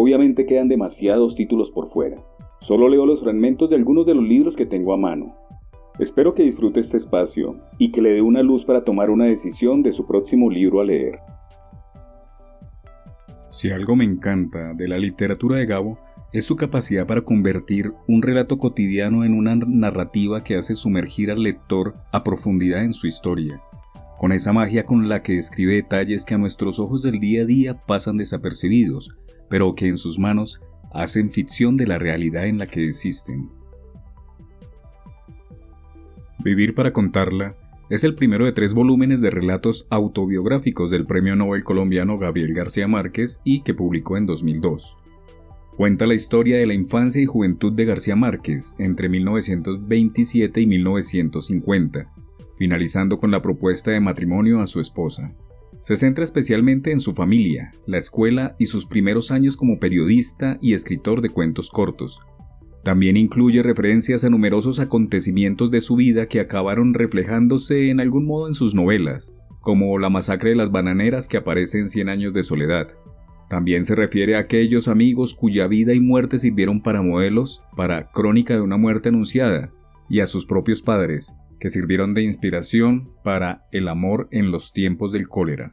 Obviamente quedan demasiados títulos por fuera. Solo leo los fragmentos de algunos de los libros que tengo a mano. Espero que disfrute este espacio y que le dé una luz para tomar una decisión de su próximo libro a leer. Si algo me encanta de la literatura de Gabo es su capacidad para convertir un relato cotidiano en una narrativa que hace sumergir al lector a profundidad en su historia, con esa magia con la que describe detalles que a nuestros ojos del día a día pasan desapercibidos, pero que en sus manos hacen ficción de la realidad en la que existen. Vivir para contarla es el primero de tres volúmenes de relatos autobiográficos del premio Nobel colombiano Gabriel García Márquez y que publicó en 2002. Cuenta la historia de la infancia y juventud de García Márquez entre 1927 y 1950, finalizando con la propuesta de matrimonio a su esposa. Se centra especialmente en su familia, la escuela y sus primeros años como periodista y escritor de cuentos cortos. También incluye referencias a numerosos acontecimientos de su vida que acabaron reflejándose en algún modo en sus novelas, como la masacre de las bananeras que aparece en Cien años de soledad. También se refiere a aquellos amigos cuya vida y muerte sirvieron para modelos, para Crónica de una muerte anunciada, y a sus propios padres, que sirvieron de inspiración para el amor en los tiempos del cólera.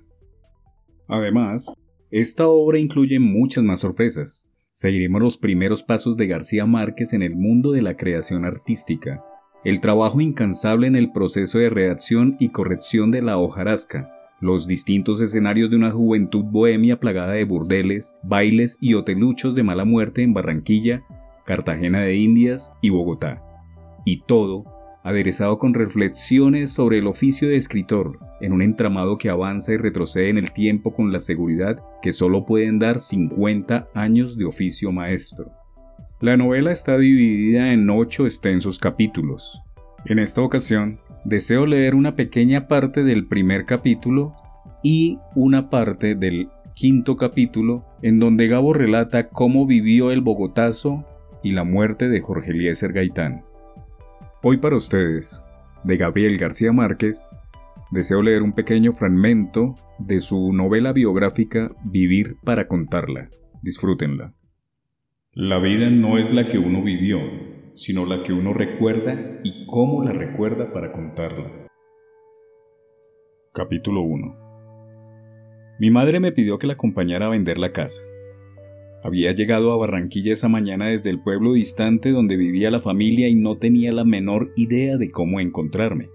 Además, esta obra incluye muchas más sorpresas. Seguiremos los primeros pasos de García Márquez en el mundo de la creación artística, el trabajo incansable en el proceso de redacción y corrección de la hojarasca, los distintos escenarios de una juventud bohemia plagada de burdeles, bailes y hoteluchos de mala muerte en Barranquilla, Cartagena de Indias y Bogotá. Y todo aderezado con reflexiones sobre el oficio de escritor, en un entramado que avanza y retrocede en el tiempo con la seguridad que solo pueden dar 50 años de oficio maestro. La novela está dividida en ocho extensos capítulos. En esta ocasión, deseo leer una pequeña parte del primer capítulo y una parte del quinto capítulo en donde Gabo relata cómo vivió el Bogotazo y la muerte de Jorge Eliezer Gaitán. Hoy para ustedes, de Gabriel García Márquez, deseo leer un pequeño fragmento de su novela biográfica Vivir para contarla. Disfrútenla. La vida no es la que uno vivió, sino la que uno recuerda y cómo la recuerda para contarla. Capítulo 1 Mi madre me pidió que la acompañara a vender la casa. Había llegado a Barranquilla esa mañana desde el pueblo distante donde vivía la familia y no tenía la menor idea de cómo encontrarme.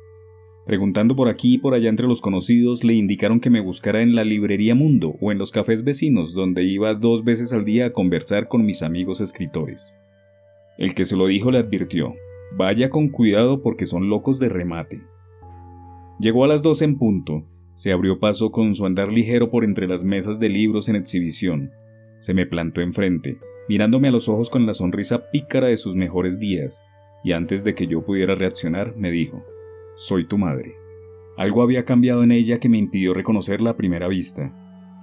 Preguntando por aquí y por allá entre los conocidos, le indicaron que me buscara en la librería Mundo o en los cafés vecinos, donde iba dos veces al día a conversar con mis amigos escritores. El que se lo dijo le advirtió, vaya con cuidado porque son locos de remate. Llegó a las dos en punto, se abrió paso con su andar ligero por entre las mesas de libros en exhibición, se me plantó enfrente, mirándome a los ojos con la sonrisa pícara de sus mejores días, y antes de que yo pudiera reaccionar, me dijo, Soy tu madre. Algo había cambiado en ella que me impidió reconocerla a primera vista.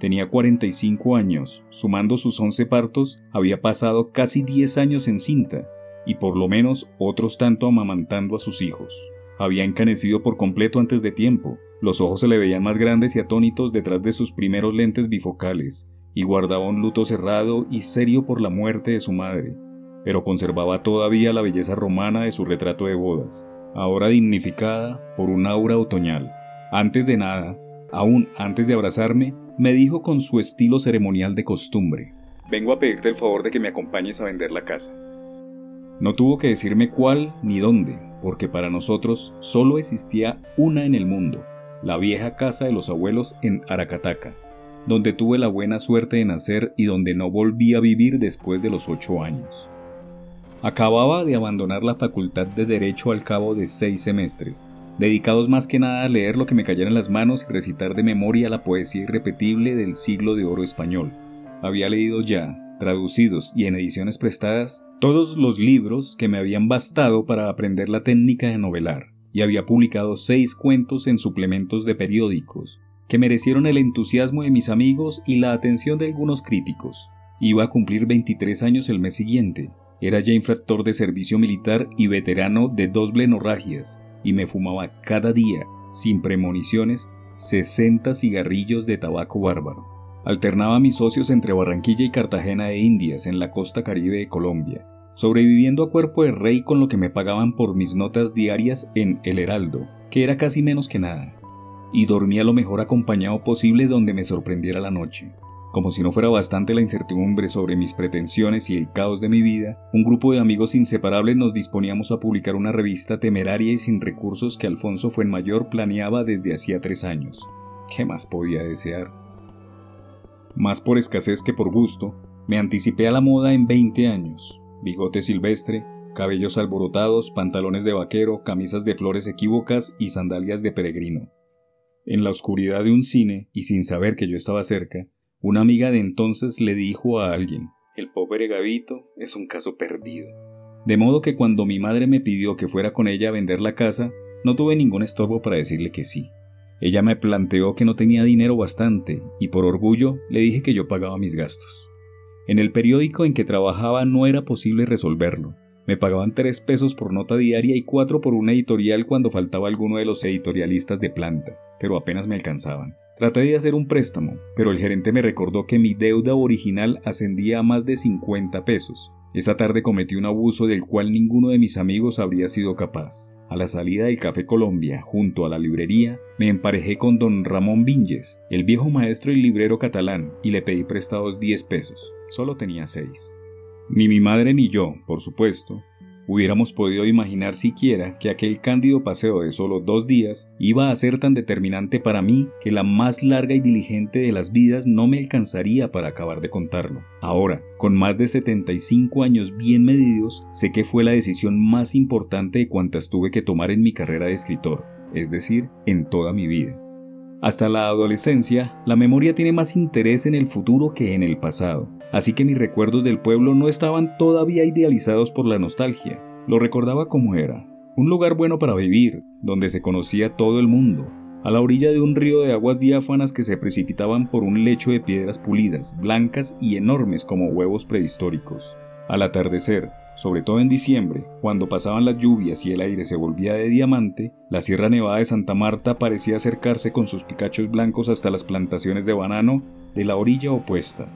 Tenía 45 años, sumando sus 11 partos, había pasado casi 10 años en cinta, y por lo menos otros tanto amamantando a sus hijos. Había encanecido por completo antes de tiempo, los ojos se le veían más grandes y atónitos detrás de sus primeros lentes bifocales, y guardaba un luto cerrado y serio por la muerte de su madre, pero conservaba todavía la belleza romana de su retrato de bodas, ahora dignificada por un aura otoñal. Antes de nada, aún antes de abrazarme, me dijo con su estilo ceremonial de costumbre, Vengo a pedirte el favor de que me acompañes a vender la casa. No tuvo que decirme cuál ni dónde, porque para nosotros solo existía una en el mundo, la vieja casa de los abuelos en Aracataca, donde tuve la buena suerte de nacer y donde no volví a vivir después de los ocho años. Acababa de abandonar la facultad de Derecho al cabo de seis semestres, dedicados más que nada a leer lo que me cayera en las manos y recitar de memoria la poesía irrepetible del siglo de oro español. Había leído ya, traducidos y en ediciones prestadas, todos los libros que me habían bastado para aprender la técnica de novelar, y había publicado seis cuentos en suplementos de periódicos, que merecieron el entusiasmo de mis amigos y la atención de algunos críticos. Iba a cumplir 23 años el mes siguiente. Era ya infractor de servicio militar y veterano de dos blenorragias, y me fumaba cada día, sin premoniciones, 60 cigarrillos de tabaco bárbaro. Alternaba mis socios entre Barranquilla y Cartagena de Indias, en la costa caribe de Colombia, sobreviviendo a cuerpo de rey con lo que me pagaban por mis notas diarias en El Heraldo, que era casi menos que nada, y dormía lo mejor acompañado posible donde me sorprendiera la noche. Como si no fuera bastante la incertidumbre sobre mis pretensiones y el caos de mi vida, un grupo de amigos inseparables nos disponíamos a publicar una revista temeraria y sin recursos que Alfonso Fuenmayor planeaba desde hacía tres años. ¿Qué más podía desear? Más por escasez que por gusto, me anticipé a la moda en 20 años. Bigote silvestre, cabellos alborotados, pantalones de vaquero, camisas de flores equívocas y sandalias de peregrino. En la oscuridad de un cine, y sin saber que yo estaba cerca, una amiga de entonces le dijo a alguien, el pobre Gavito es un caso perdido. De modo que cuando mi madre me pidió que fuera con ella a vender la casa, no tuve ningún estorbo para decirle que sí. Ella me planteó que no tenía dinero bastante y por orgullo le dije que yo pagaba mis gastos. En el periódico en que trabajaba no era posible resolverlo. Me pagaban tres pesos por nota diaria y cuatro por una editorial cuando faltaba alguno de los editorialistas de planta, pero apenas me alcanzaban. Traté de hacer un préstamo, pero el gerente me recordó que mi deuda original ascendía a más de 50 pesos. Esa tarde cometí un abuso del cual ninguno de mis amigos habría sido capaz. A la salida del Café Colombia, junto a la librería, me emparejé con don Ramón Vinges, el viejo maestro y librero catalán, y le pedí prestados 10 pesos. Solo tenía 6. Ni mi madre ni yo, por supuesto, hubiéramos podido imaginar siquiera que aquel cándido paseo de solo dos días iba a ser tan determinante para mí que la más larga y diligente de las vidas no me alcanzaría para acabar de contarlo. Ahora, con más de 75 años bien medidos, sé que fue la decisión más importante de cuantas tuve que tomar en mi carrera de escritor, es decir, en toda mi vida. Hasta la adolescencia, la memoria tiene más interés en el futuro que en el pasado, así que mis recuerdos del pueblo no estaban todavía idealizados por la nostalgia. Lo recordaba como era, un lugar bueno para vivir, donde se conocía todo el mundo, a la orilla de un río de aguas diáfanas que se precipitaban por un lecho de piedras pulidas, blancas y enormes como huevos prehistóricos. Al atardecer, sobre todo en diciembre, cuando pasaban las lluvias y el aire se volvía de diamante, la Sierra Nevada de Santa Marta parecía acercarse con sus picachos blancos hasta las plantaciones de banano de la orilla opuesta.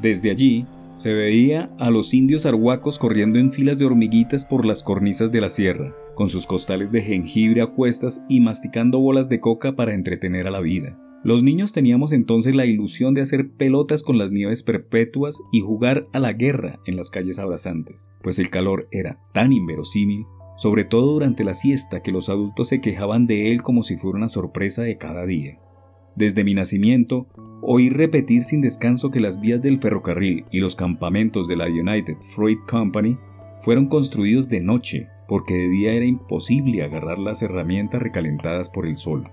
Desde allí, se veía a los indios arhuacos corriendo en filas de hormiguitas por las cornisas de la sierra, con sus costales de jengibre a cuestas y masticando bolas de coca para entretener a la vida. Los niños teníamos entonces la ilusión de hacer pelotas con las nieves perpetuas y jugar a la guerra en las calles abrazantes, pues el calor era tan inverosímil, sobre todo durante la siesta, que los adultos se quejaban de él como si fuera una sorpresa de cada día. Desde mi nacimiento, oí repetir sin descanso que las vías del ferrocarril y los campamentos de la United Fruit Company fueron construidos de noche, porque de día era imposible agarrar las herramientas recalentadas por el sol.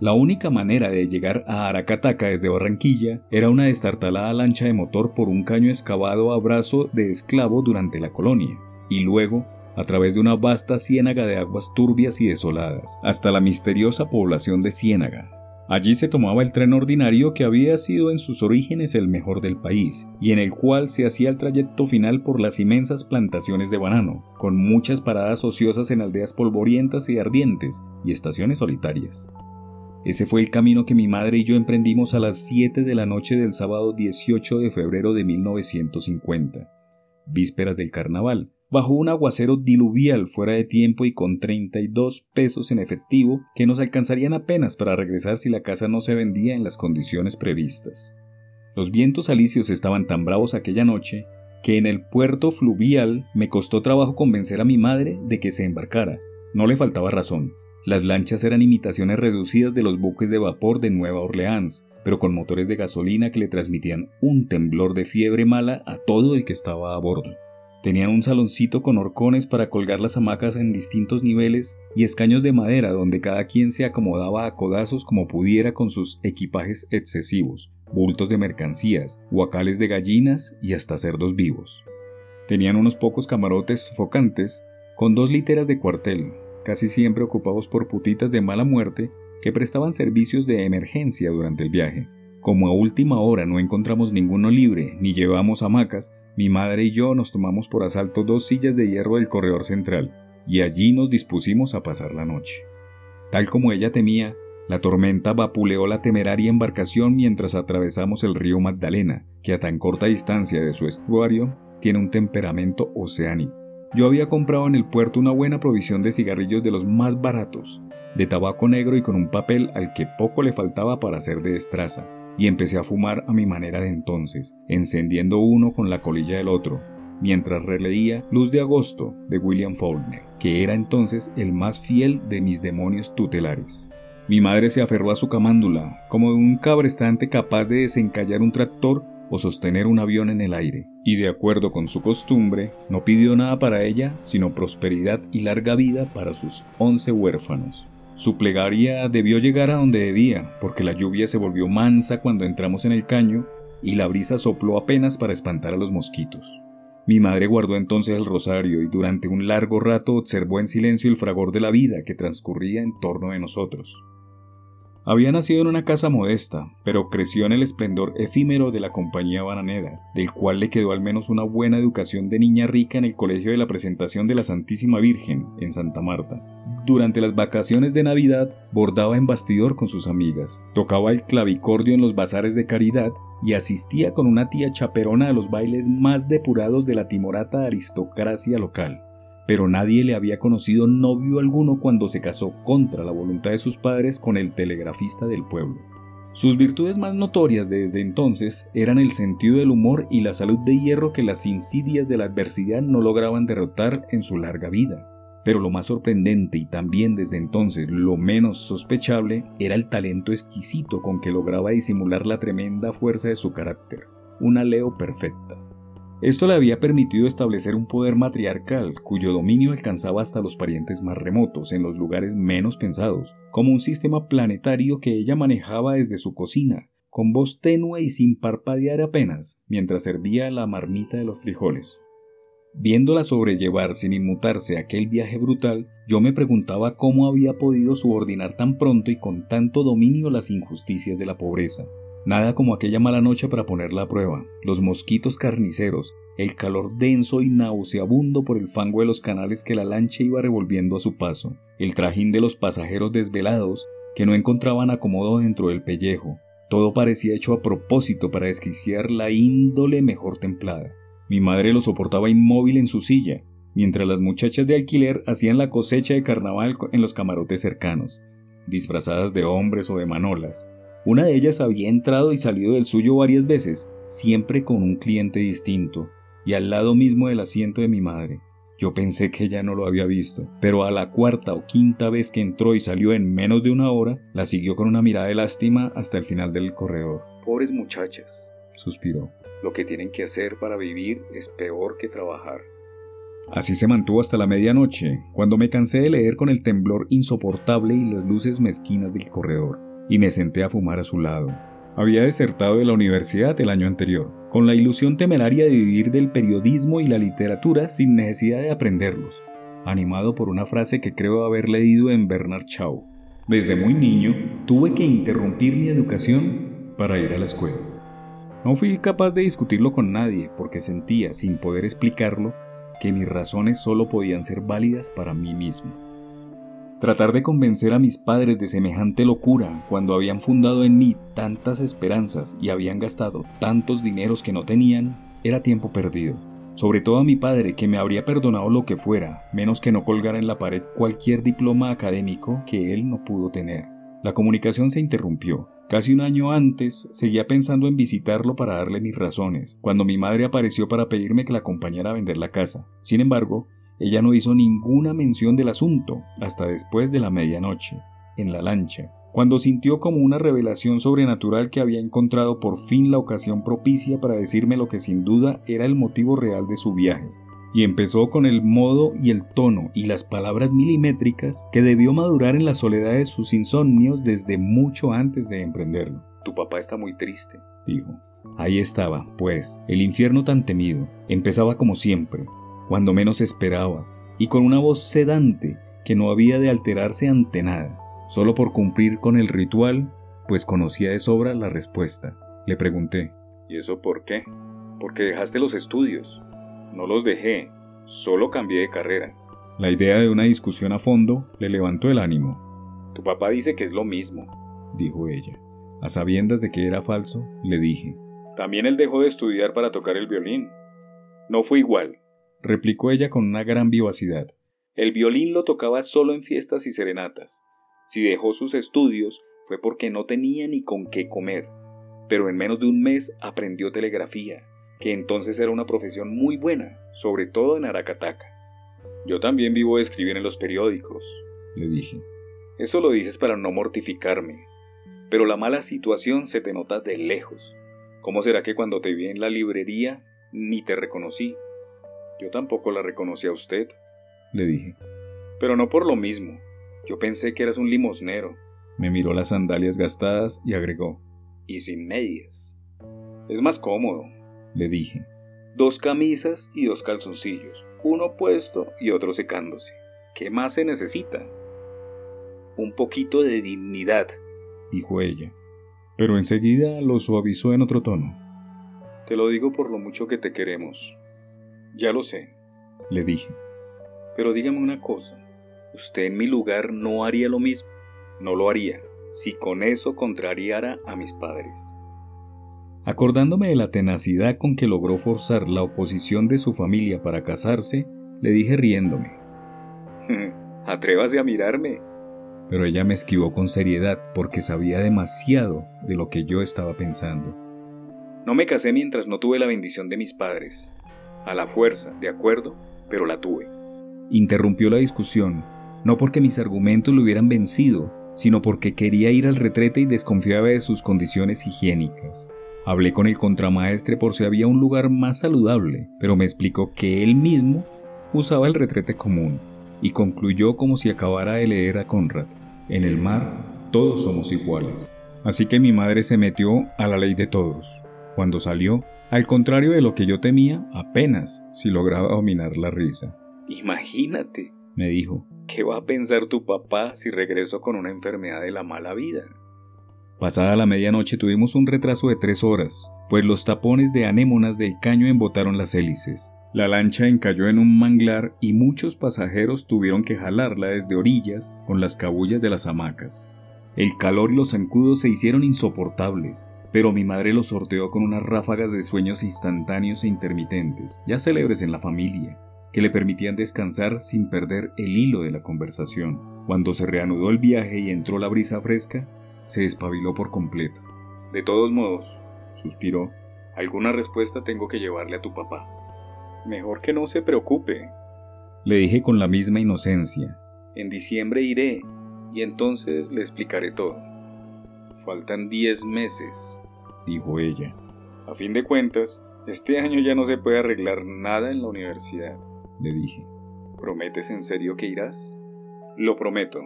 La única manera de llegar a Aracataca desde Barranquilla era una destartalada lancha de motor por un caño excavado a brazo de esclavo durante la colonia, y luego a través de una vasta ciénaga de aguas turbias y desoladas, hasta la misteriosa población de Ciénaga. Allí se tomaba el tren ordinario que había sido en sus orígenes el mejor del país, y en el cual se hacía el trayecto final por las inmensas plantaciones de banano, con muchas paradas ociosas en aldeas polvorientas y ardientes, y estaciones solitarias. Ese fue el camino que mi madre y yo emprendimos a las 7 de la noche del sábado 18 de febrero de 1950, vísperas del carnaval, bajo un aguacero diluvial fuera de tiempo y con 32 pesos en efectivo que nos alcanzarían apenas para regresar si la casa no se vendía en las condiciones previstas. Los vientos alicios estaban tan bravos aquella noche que en el puerto fluvial me costó trabajo convencer a mi madre de que se embarcara. No le faltaba razón. Las lanchas eran imitaciones reducidas de los buques de vapor de Nueva Orleans, pero con motores de gasolina que le transmitían un temblor de fiebre mala a todo el que estaba a bordo. Tenían un saloncito con horcones para colgar las hamacas en distintos niveles y escaños de madera donde cada quien se acomodaba a codazos como pudiera con sus equipajes excesivos, bultos de mercancías, guacales de gallinas y hasta cerdos vivos. Tenían unos pocos camarotes sofocantes con dos literas de cuartel, casi siempre ocupados por putitas de mala muerte que prestaban servicios de emergencia durante el viaje. Como a última hora no encontramos ninguno libre ni llevamos hamacas, mi madre y yo nos tomamos por asalto dos sillas de hierro del corredor central y allí nos dispusimos a pasar la noche. Tal como ella temía, la tormenta vapuleó la temeraria embarcación mientras atravesamos el río Magdalena, que a tan corta distancia de su estuario tiene un temperamento oceánico. Yo había comprado en el puerto una buena provisión de cigarrillos de los más baratos, de tabaco negro y con un papel al que poco le faltaba para hacer de destraza, y empecé a fumar a mi manera de entonces, encendiendo uno con la colilla del otro, mientras releía Luz de Agosto de William Faulkner, que era entonces el más fiel de mis demonios tutelares. Mi madre se aferró a su camándula, como un cabrestante capaz de desencallar un tractor o sostener un avión en el aire, y de acuerdo con su costumbre, no pidió nada para ella, sino prosperidad y larga vida para sus once huérfanos. Su plegaria debió llegar a donde debía, porque la lluvia se volvió mansa cuando entramos en el caño y la brisa sopló apenas para espantar a los mosquitos. Mi madre guardó entonces el rosario y durante un largo rato observó en silencio el fragor de la vida que transcurría en torno de nosotros. Había nacido en una casa modesta, pero creció en el esplendor efímero de la compañía bananera, del cual le quedó al menos una buena educación de niña rica en el colegio de la presentación de la Santísima Virgen, en Santa Marta. Durante las vacaciones de Navidad bordaba en bastidor con sus amigas, tocaba el clavicordio en los bazares de caridad y asistía con una tía chaperona a los bailes más depurados de la timorata aristocracia local pero nadie le había conocido novio alguno cuando se casó contra la voluntad de sus padres con el telegrafista del pueblo. Sus virtudes más notorias desde entonces eran el sentido del humor y la salud de hierro que las insidias de la adversidad no lograban derrotar en su larga vida. Pero lo más sorprendente y también desde entonces lo menos sospechable era el talento exquisito con que lograba disimular la tremenda fuerza de su carácter, una Leo perfecta. Esto le había permitido establecer un poder matriarcal cuyo dominio alcanzaba hasta los parientes más remotos en los lugares menos pensados, como un sistema planetario que ella manejaba desde su cocina, con voz tenue y sin parpadear apenas, mientras servía la marmita de los frijoles. Viéndola sobrellevar sin inmutarse aquel viaje brutal, yo me preguntaba cómo había podido subordinar tan pronto y con tanto dominio las injusticias de la pobreza. Nada como aquella mala noche para ponerla a prueba. Los mosquitos carniceros, el calor denso y nauseabundo por el fango de los canales que la lancha iba revolviendo a su paso, el trajín de los pasajeros desvelados que no encontraban acomodo dentro del pellejo. Todo parecía hecho a propósito para desquiciar la índole mejor templada. Mi madre lo soportaba inmóvil en su silla, mientras las muchachas de alquiler hacían la cosecha de carnaval en los camarotes cercanos, disfrazadas de hombres o de manolas. Una de ellas había entrado y salido del suyo varias veces, siempre con un cliente distinto, y al lado mismo del asiento de mi madre. Yo pensé que ella no lo había visto, pero a la cuarta o quinta vez que entró y salió en menos de una hora, la siguió con una mirada de lástima hasta el final del corredor. Pobres muchachas, suspiró. Lo que tienen que hacer para vivir es peor que trabajar. Así se mantuvo hasta la medianoche, cuando me cansé de leer con el temblor insoportable y las luces mezquinas del corredor y me senté a fumar a su lado. Había desertado de la universidad el año anterior, con la ilusión temeraria de vivir del periodismo y la literatura sin necesidad de aprenderlos, animado por una frase que creo haber leído en Bernard Shaw. Desde muy niño tuve que interrumpir mi educación para ir a la escuela. No fui capaz de discutirlo con nadie porque sentía, sin poder explicarlo, que mis razones solo podían ser válidas para mí mismo. Tratar de convencer a mis padres de semejante locura cuando habían fundado en mí tantas esperanzas y habían gastado tantos dineros que no tenían era tiempo perdido. Sobre todo a mi padre, que me habría perdonado lo que fuera, menos que no colgara en la pared cualquier diploma académico que él no pudo tener. La comunicación se interrumpió. Casi un año antes seguía pensando en visitarlo para darle mis razones, cuando mi madre apareció para pedirme que la acompañara a vender la casa. Sin embargo, ella no hizo ninguna mención del asunto hasta después de la medianoche, en la lancha, cuando sintió como una revelación sobrenatural que había encontrado por fin la ocasión propicia para decirme lo que sin duda era el motivo real de su viaje. Y empezó con el modo y el tono y las palabras milimétricas que debió madurar en la soledad de sus insomnios desde mucho antes de emprenderlo. Tu papá está muy triste, dijo. Ahí estaba, pues, el infierno tan temido. Empezaba como siempre, cuando menos esperaba, y con una voz sedante que no había de alterarse ante nada, solo por cumplir con el ritual, pues conocía de sobra la respuesta. Le pregunté, ¿y eso por qué? Porque dejaste los estudios. No los dejé, solo cambié de carrera. La idea de una discusión a fondo le levantó el ánimo. Tu papá dice que es lo mismo, dijo ella. A sabiendas de que era falso, le dije. También él dejó de estudiar para tocar el violín. No fue igual, replicó ella con una gran vivacidad. El violín lo tocaba solo en fiestas y serenatas. Si dejó sus estudios fue porque no tenía ni con qué comer. Pero en menos de un mes aprendió telegrafía, que entonces era una profesión muy buena, sobre todo en Aracataca. Yo también vivo de escribir en los periódicos, le dije. Eso lo dices para no mortificarme, pero la mala situación se te nota de lejos. ¿Cómo será que cuando te vi en la librería ni te reconocí? Yo tampoco la reconocí a usted, le dije. Pero no por lo mismo. Yo pensé que eras un limosnero. Me miró las sandalias gastadas y agregó. Y sin medias. Es más cómodo, le dije. Dos camisas y dos calzoncillos, uno puesto y otro secándose. ¿Qué más se necesita? Un poquito de dignidad, dijo ella pero enseguida lo suavizó en otro tono. Te lo digo por lo mucho que te queremos. Ya lo sé, le dije. Pero dígame una cosa, usted en mi lugar no haría lo mismo. No lo haría, si con eso contrariara a mis padres. Acordándome de la tenacidad con que logró forzar la oposición de su familia para casarse, le dije riéndome. Atrévase a mirarme, pero ella me esquivó con seriedad porque sabía demasiado de lo que yo estaba pensando. No me casé mientras no tuve la bendición de mis padres. A la fuerza, de acuerdo, pero la tuve. Interrumpió la discusión, no porque mis argumentos lo hubieran vencido, sino porque quería ir al retrete y desconfiaba de sus condiciones higiénicas. Hablé con el contramaestre por si había un lugar más saludable, pero me explicó que él mismo usaba el retrete común y concluyó como si acabara de leer a Conrad. En el mar todos somos iguales. Así que mi madre se metió a la ley de todos. Cuando salió, al contrario de lo que yo temía, apenas si lograba dominar la risa. Imagínate, me dijo, ¿qué va a pensar tu papá si regreso con una enfermedad de la mala vida? Pasada la medianoche tuvimos un retraso de tres horas, pues los tapones de anémonas del caño embotaron las hélices. La lancha encalló en un manglar y muchos pasajeros tuvieron que jalarla desde orillas con las cabullas de las hamacas. El calor y los zancudos se hicieron insoportables, pero mi madre los sorteó con unas ráfagas de sueños instantáneos e intermitentes, ya célebres en la familia, que le permitían descansar sin perder el hilo de la conversación. Cuando se reanudó el viaje y entró la brisa fresca, se despabiló por completo. De todos modos, suspiró, alguna respuesta tengo que llevarle a tu papá. Mejor que no se preocupe. Le dije con la misma inocencia. En diciembre iré y entonces le explicaré todo. Faltan diez meses, dijo ella. A fin de cuentas, este año ya no se puede arreglar nada en la universidad, le dije. ¿Prometes en serio que irás? Lo prometo,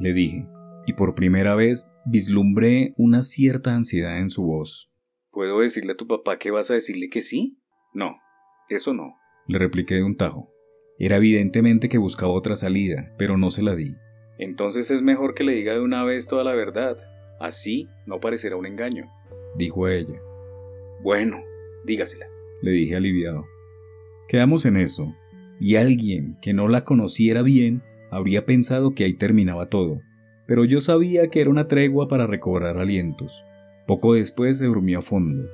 le dije, y por primera vez vislumbré una cierta ansiedad en su voz. ¿Puedo decirle a tu papá que vas a decirle que sí? No, eso no le repliqué de un tajo. Era evidentemente que buscaba otra salida, pero no se la di. Entonces es mejor que le diga de una vez toda la verdad. Así no parecerá un engaño, dijo ella. Bueno, dígasela, le dije aliviado. Quedamos en eso, y alguien que no la conociera bien habría pensado que ahí terminaba todo, pero yo sabía que era una tregua para recobrar alientos. Poco después se durmió a fondo.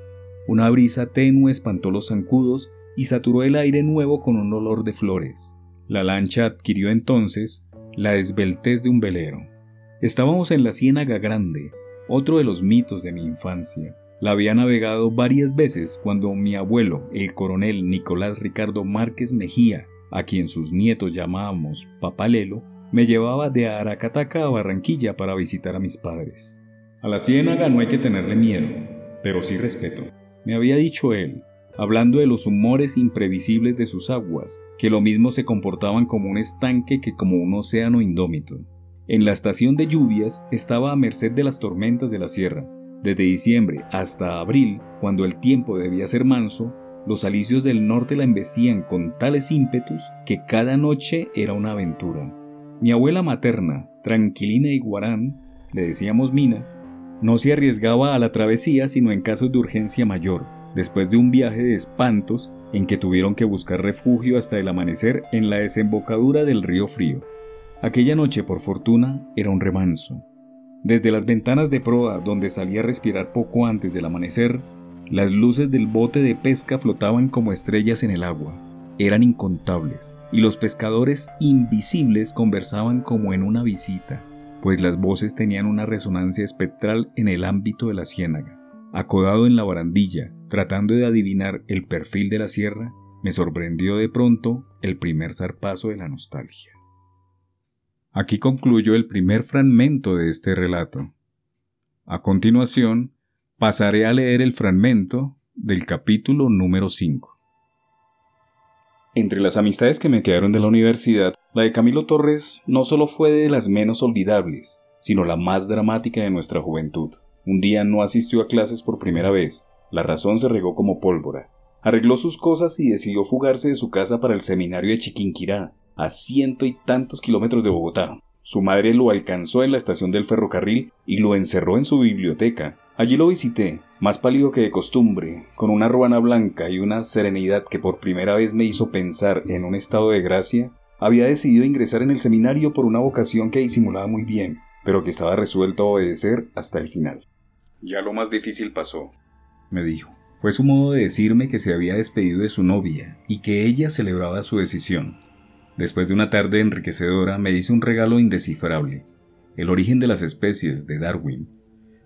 Una brisa tenue espantó los zancudos y saturó el aire nuevo con un olor de flores. La lancha adquirió entonces la esbeltez de un velero. Estábamos en la Ciénaga Grande, otro de los mitos de mi infancia. La había navegado varias veces cuando mi abuelo, el coronel Nicolás Ricardo Márquez Mejía, a quien sus nietos llamábamos Papalelo, me llevaba de Aracataca a Barranquilla para visitar a mis padres. A la ciénaga no hay que tenerle miedo, pero sí respeto. Me había dicho él, hablando de los humores imprevisibles de sus aguas, que lo mismo se comportaban como un estanque que como un océano indómito. En la estación de lluvias estaba a merced de las tormentas de la sierra, Desde diciembre hasta abril, cuando el tiempo debía ser manso, los alicios del norte la embestían con tales ímpetus que cada noche era una aventura. Mi abuela materna, tranquilina y guarán, le decíamos Mina, no se arriesgaba a la travesía sino en casos de urgencia mayor, después de un viaje de espantos en que tuvieron que buscar refugio hasta el amanecer en la desembocadura del río Frío. Aquella noche, por fortuna, era un remanso. Desde las ventanas de proa, donde salía a respirar poco antes del amanecer, las luces del bote de pesca flotaban como estrellas en el agua. Eran incontables, y los pescadores invisibles conversaban como en una visita, pues las voces tenían una resonancia espectral en el ámbito de la ciénaga. Acodado en la barandilla, tratando de adivinar el perfil de la sierra, me sorprendió de pronto el primer zarpazo de la nostalgia. Aquí concluyo el primer fragmento de este relato. A continuación, pasaré a leer el fragmento del capítulo número 5. Entre las amistades que me quedaron de la universidad, la de Camilo Torres no solo fue de las menos olvidables, sino la más dramática de nuestra juventud. Un día no asistió a clases por primera vez, la razón se regó como pólvora. Arregló sus cosas y decidió fugarse de su casa para el seminario de Chiquinquirá, a ciento y tantos kilómetros de Bogotá. Su madre lo alcanzó en la estación del ferrocarril y lo encerró en su biblioteca, Allí lo visité, más pálido que de costumbre, con una ruana blanca y una serenidad que por primera vez me hizo pensar en un estado de gracia, había decidido ingresar en el seminario por una vocación que disimulaba muy bien, pero que estaba resuelto a obedecer hasta el final. Ya lo más difícil pasó, me dijo. Fue su modo de decirme que se había despedido de su novia y que ella celebraba su decisión. Después de una tarde enriquecedora me hizo un regalo indescifrable, el origen de las especies de Darwin,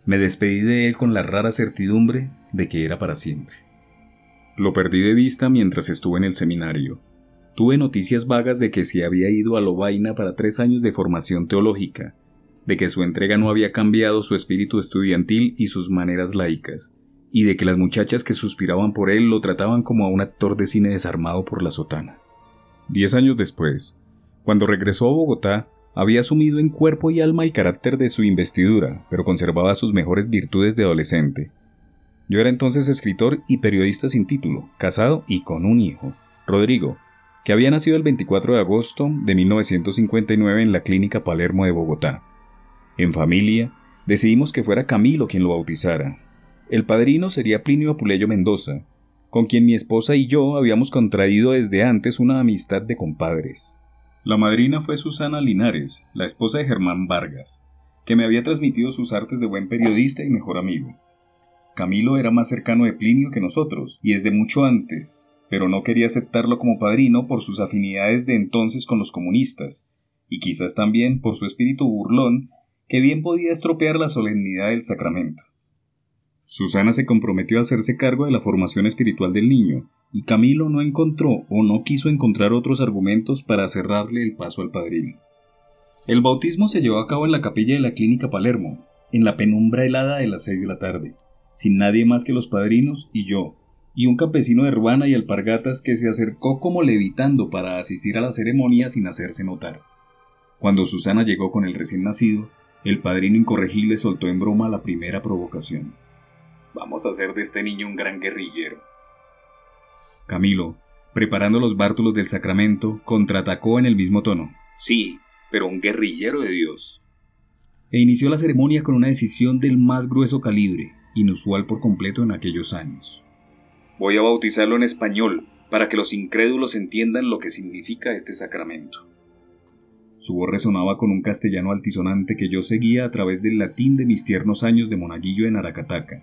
me despedí de él con la rara certidumbre de que era para siempre. Lo perdí de vista mientras estuve en el seminario. Tuve noticias vagas de que se había ido a Lovaina para tres años de formación teológica, de que su entrega no había cambiado su espíritu estudiantil y sus maneras laicas, y de que las muchachas que suspiraban por él lo trataban como a un actor de cine desarmado por la sotana. Diez años después, cuando regresó a Bogotá, había asumido en cuerpo y alma el carácter de su investidura, pero conservaba sus mejores virtudes de adolescente. Yo era entonces escritor y periodista sin título, casado y con un hijo, Rodrigo, que había nacido el 24 de agosto de 1959 en la Clínica Palermo de Bogotá. En familia, decidimos que fuera Camilo quien lo bautizara. El padrino sería Plinio Apuleyo Mendoza, con quien mi esposa y yo habíamos contraído desde antes una amistad de compadres. La madrina fue Susana Linares, la esposa de Germán Vargas, que me había transmitido sus artes de buen periodista y mejor amigo. Camilo era más cercano de Plinio que nosotros, y desde mucho antes, pero no quería aceptarlo como padrino por sus afinidades de entonces con los comunistas, y quizás también por su espíritu burlón, que bien podía estropear la solemnidad del sacramento. Susana se comprometió a hacerse cargo de la formación espiritual del niño, y Camilo no encontró o no quiso encontrar otros argumentos para cerrarle el paso al padrino. El bautismo se llevó a cabo en la capilla de la clínica Palermo, en la penumbra helada de las seis de la tarde, sin nadie más que los padrinos y yo, y un campesino de Ruana y alpargatas que se acercó como levitando para asistir a la ceremonia sin hacerse notar. Cuando Susana llegó con el recién nacido, el padrino incorregible soltó en broma la primera provocación. Vamos a hacer de este niño un gran guerrillero. Camilo, preparando los bártulos del sacramento, contraatacó en el mismo tono. Sí, pero un guerrillero de Dios. E inició la ceremonia con una decisión del más grueso calibre, inusual por completo en aquellos años. Voy a bautizarlo en español, para que los incrédulos entiendan lo que significa este sacramento. Su voz resonaba con un castellano altisonante que yo seguía a través del latín de mis tiernos años de monaguillo en Aracataca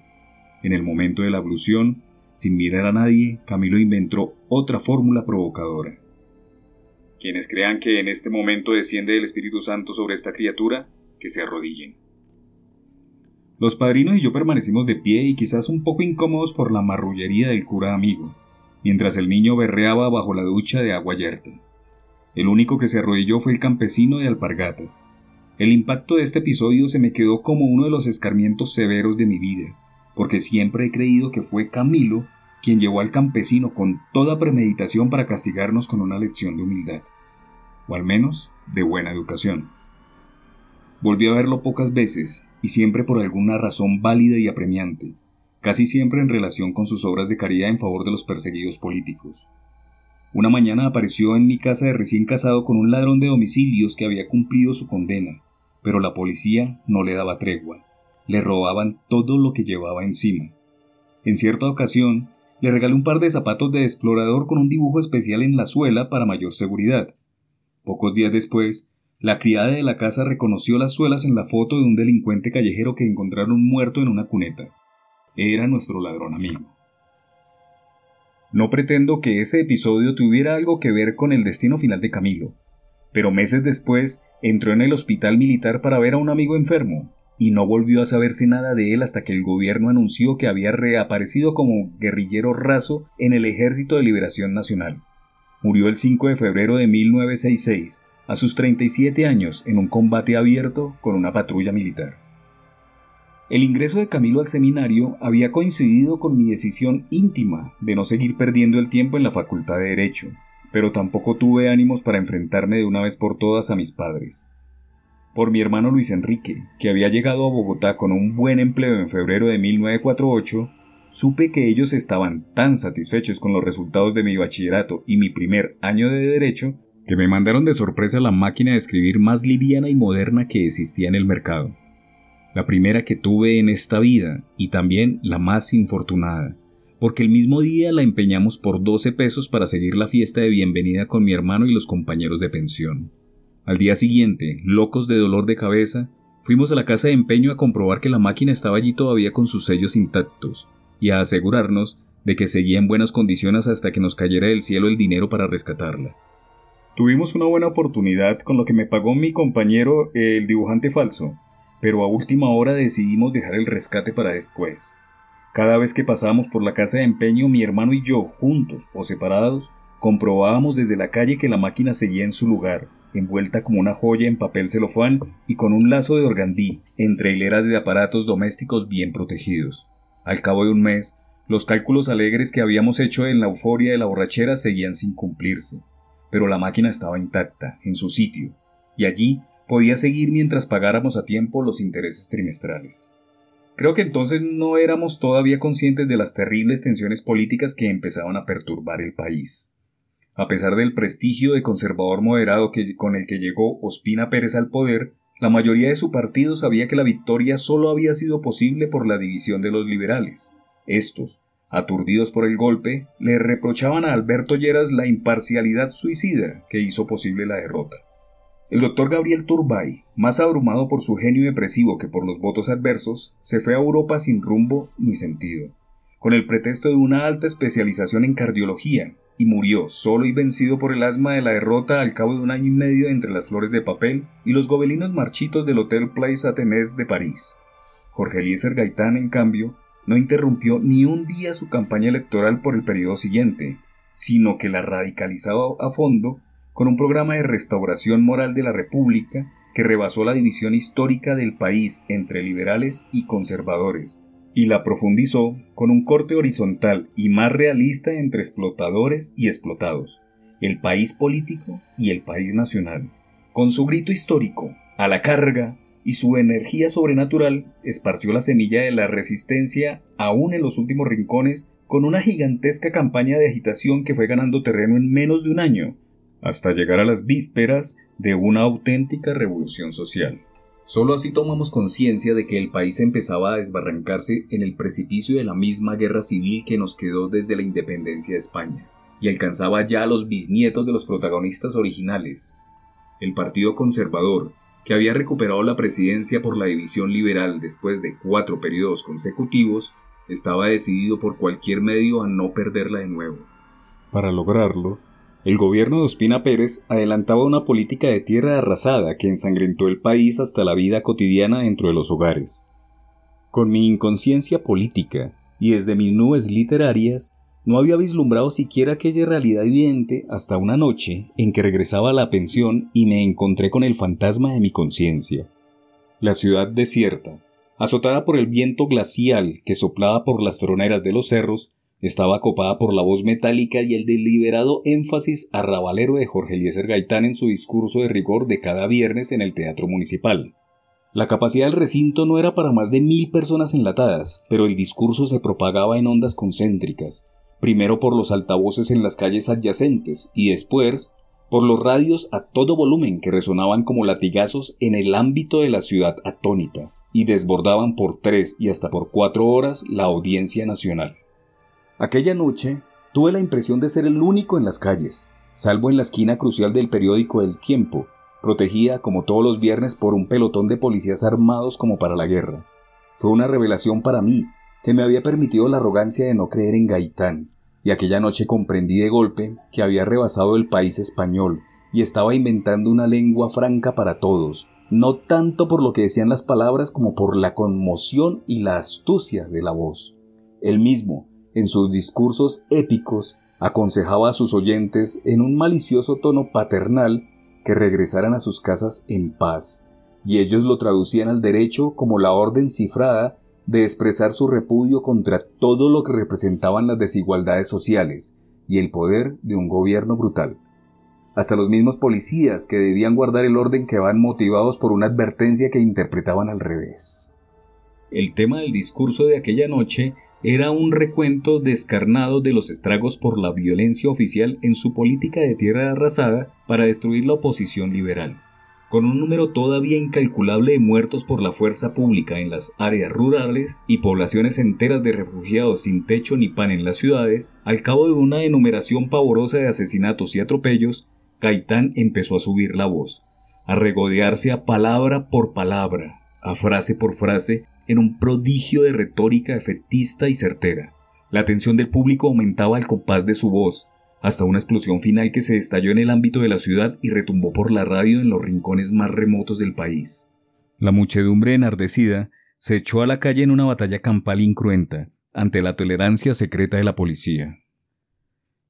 en el momento de la ablución, sin mirar a nadie, Camilo inventó otra fórmula provocadora. Quienes crean que en este momento desciende el Espíritu Santo sobre esta criatura, que se arrodillen. Los padrinos y yo permanecimos de pie y quizás un poco incómodos por la marrullería del cura amigo, mientras el niño berreaba bajo la ducha de agua yerta. El único que se arrodilló fue el campesino de alpargatas. El impacto de este episodio se me quedó como uno de los escarmientos severos de mi vida, porque siempre he creído que fue Camilo quien llevó al campesino con toda premeditación para castigarnos con una lección de humildad, o al menos de buena educación. Volví a verlo pocas veces y siempre por alguna razón válida y apremiante, casi siempre en relación con sus obras de caridad en favor de los perseguidos políticos. Una mañana apareció en mi casa de recién casado con un ladrón de domicilios que había cumplido su condena, pero la policía no le daba tregua. Le robaban todo lo que llevaba encima. En cierta ocasión, le regalé un par de zapatos de explorador con un dibujo especial en la suela para mayor seguridad. Pocos días después, la criada de la casa reconoció las suelas en la foto de un delincuente callejero que encontraron muerto en una cuneta. Era nuestro ladrón amigo. No pretendo que ese episodio tuviera algo que ver con el destino final de Camilo, pero meses después entró en el hospital militar para ver a un amigo enfermo, y no volvió a saberse nada de él hasta que el gobierno anunció que había reaparecido como guerrillero raso en el Ejército de Liberación Nacional. Murió el 5 de febrero de 1966, a sus 37 años, en un combate abierto con una patrulla militar. El ingreso de Camilo al seminario había coincidido con mi decisión íntima de no seguir perdiendo el tiempo en la Facultad de Derecho, pero tampoco tuve ánimos para enfrentarme de una vez por todas a mis padres. Por mi hermano Luis Enrique, que había llegado a Bogotá con un buen empleo en febrero de 1948, supe que ellos estaban tan satisfechos con los resultados de mi bachillerato y mi primer año de derecho que me mandaron de sorpresa la máquina de escribir más liviana y moderna que existía en el mercado la primera que tuve en esta vida y también la más infortunada, porque el mismo día la empeñamos por 12 pesos para seguir la fiesta de bienvenida con mi hermano y los compañeros de pensión. Al día siguiente, locos de dolor de cabeza, fuimos a la casa de empeño a comprobar que la máquina estaba allí todavía con sus sellos intactos y a asegurarnos de que seguía en buenas condiciones hasta que nos cayera del cielo el dinero para rescatarla. Tuvimos una buena oportunidad con lo que me pagó mi compañero el dibujante falso, pero a última hora decidimos dejar el rescate para después. Cada vez que pasábamos por la casa de empeño, mi hermano y yo, juntos o separados, comprobábamos desde la calle que la máquina seguía en su lugar, envuelta como una joya en papel celofán y con un lazo de organdí, entre hileras de aparatos domésticos bien protegidos. Al cabo de un mes, los cálculos alegres que habíamos hecho en la euforia de la borrachera seguían sin cumplirse, pero la máquina estaba intacta, en su sitio, y allí podía seguir mientras pagáramos a tiempo los intereses trimestrales. Creo que entonces no éramos todavía conscientes de las terribles tensiones políticas que empezaban a perturbar el país. A pesar del prestigio de conservador moderado que, con el que llegó Ospina Pérez al poder, la mayoría de su partido sabía que la victoria solo había sido posible por la división de los liberales. Estos, aturdidos por el golpe, le reprochaban a Alberto Lleras la imparcialidad suicida que hizo posible la derrota. El doctor Gabriel Turbay, más abrumado por su genio depresivo que por los votos adversos, se fue a Europa sin rumbo ni sentido, con el pretexto de una alta especialización en cardiología, y murió solo y vencido por el asma de la derrota al cabo de un año y medio entre las flores de papel y los gobelinos marchitos del Hotel Place Athénée de París. Jorge Eliezer Gaitán, en cambio, no interrumpió ni un día su campaña electoral por el periodo siguiente, sino que la radicalizaba a fondo con un programa de restauración moral de la República que rebasó la división histórica del país entre liberales y conservadores, y la profundizó con un corte horizontal y más realista entre explotadores y explotados, el país político y el país nacional. Con su grito histórico, a la carga, y su energía sobrenatural esparció la semilla de la resistencia aún en los últimos rincones con una gigantesca campaña de agitación que fue ganando terreno en menos de un año, hasta llegar a las vísperas de una auténtica revolución social. Solo así tomamos conciencia de que el país empezaba a desbarrancarse en el precipicio de la misma guerra civil que nos quedó desde la independencia de España, y alcanzaba ya a los bisnietos de los protagonistas originales. El Partido Conservador, que había recuperado la presidencia por la división liberal después de cuatro periodos consecutivos, estaba decidido por cualquier medio a no perderla de nuevo. Para lograrlo, el gobierno de Ospina Pérez adelantaba una política de tierra arrasada que ensangrentó el país hasta la vida cotidiana dentro de los hogares. Con mi inconsciencia política y desde mis nubes literarias, no había vislumbrado siquiera aquella realidad evidente hasta una noche en que regresaba a la pensión y me encontré con el fantasma de mi conciencia. La ciudad desierta, azotada por el viento glacial que soplaba por las troneras de los cerros, estaba copada por la voz metálica y el deliberado énfasis arrabalero de Jorge Eliezer Gaitán en su discurso de rigor de cada viernes en el Teatro Municipal. La capacidad del recinto no era para más de mil personas enlatadas, pero el discurso se propagaba en ondas concéntricas, primero por los altavoces en las calles adyacentes y después por los radios a todo volumen que resonaban como latigazos en el ámbito de la ciudad atónita y desbordaban por tres y hasta por cuatro horas la audiencia nacional. Aquella noche tuve la impresión de ser el único en las calles, salvo en la esquina crucial del periódico El Tiempo, protegida como todos los viernes por un pelotón de policías armados como para la guerra. Fue una revelación para mí, que me había permitido la arrogancia de no creer en Gaitán, y aquella noche comprendí de golpe que había rebasado el país español y estaba inventando una lengua franca para todos, no tanto por lo que decían las palabras como por la conmoción y la astucia de la voz. Él mismo, en sus discursos épicos, aconsejaba a sus oyentes en un malicioso tono paternal que regresaran a sus casas en paz, y ellos lo traducían al derecho como la orden cifrada de expresar su repudio contra todo lo que representaban las desigualdades sociales y el poder de un gobierno brutal. Hasta los mismos policías que debían guardar el orden que van motivados por una advertencia que interpretaban al revés. El tema del discurso de aquella noche era un recuento descarnado de los estragos por la violencia oficial en su política de tierra arrasada para destruir la oposición liberal. Con un número todavía incalculable de muertos por la fuerza pública en las áreas rurales y poblaciones enteras de refugiados sin techo ni pan en las ciudades, al cabo de una enumeración pavorosa de asesinatos y atropellos, Gaitán empezó a subir la voz, a regodearse a palabra por palabra, a frase por frase, en un prodigio de retórica efectista y certera. La atención del público aumentaba al compás de su voz, hasta una explosión final que se estalló en el ámbito de la ciudad y retumbó por la radio en los rincones más remotos del país. La muchedumbre enardecida se echó a la calle en una batalla campal incruenta ante la tolerancia secreta de la policía.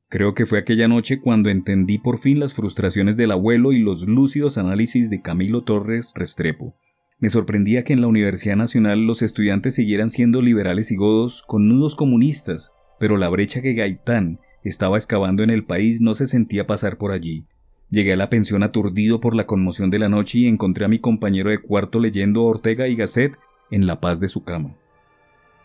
Creo que fue aquella noche cuando entendí por fin las frustraciones del abuelo y los lúcidos análisis de Camilo Torres Restrepo, me sorprendía que en la Universidad Nacional los estudiantes siguieran siendo liberales y godos con nudos comunistas, pero la brecha que Gaitán estaba excavando en el país no se sentía pasar por allí. Llegué a la pensión aturdido por la conmoción de la noche y encontré a mi compañero de cuarto leyendo Ortega y Gasset en la paz de su cama.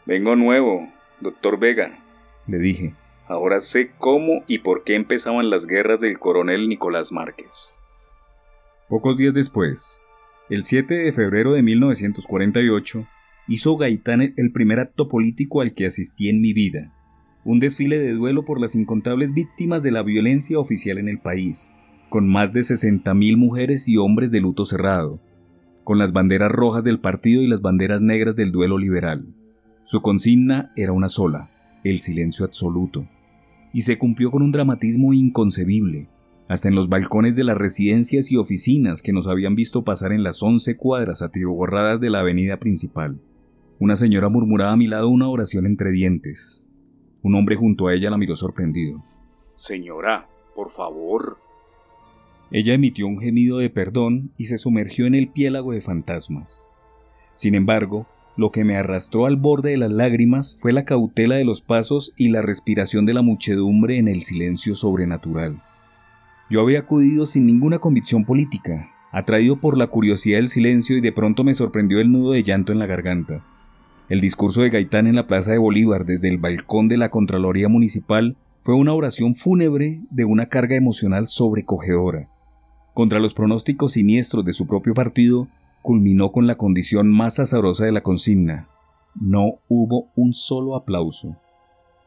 Vengo nuevo, doctor Vega, le dije. Ahora sé cómo y por qué empezaban las guerras del coronel Nicolás Márquez. Pocos días después, el 7 de febrero de 1948 hizo Gaitán el primer acto político al que asistí en mi vida, un desfile de duelo por las incontables víctimas de la violencia oficial en el país, con más de 60.000 mujeres y hombres de luto cerrado, con las banderas rojas del partido y las banderas negras del duelo liberal. Su consigna era una sola, el silencio absoluto, y se cumplió con un dramatismo inconcebible, hasta en los balcones de las residencias y oficinas que nos habían visto pasar en las once cuadras atiborradas de la avenida principal. Una señora murmuraba a mi lado una oración entre dientes. Un hombre junto a ella la miró sorprendido. Señora, por favor. Ella emitió un gemido de perdón y se sumergió en el piélago de fantasmas. Sin embargo, lo que me arrastró al borde de las lágrimas fue la cautela de los pasos y la respiración de la muchedumbre en el silencio sobrenatural. Yo había acudido sin ninguna convicción política, atraído por la curiosidad del silencio y de pronto me sorprendió el nudo de llanto en la garganta. El discurso de Gaitán en la Plaza de Bolívar desde el balcón de la Contraloría Municipal fue una oración fúnebre de una carga emocional sobrecogedora. Contra los pronósticos siniestros de su propio partido, culminó con la condición más azarosa de la consigna. No hubo un solo aplauso.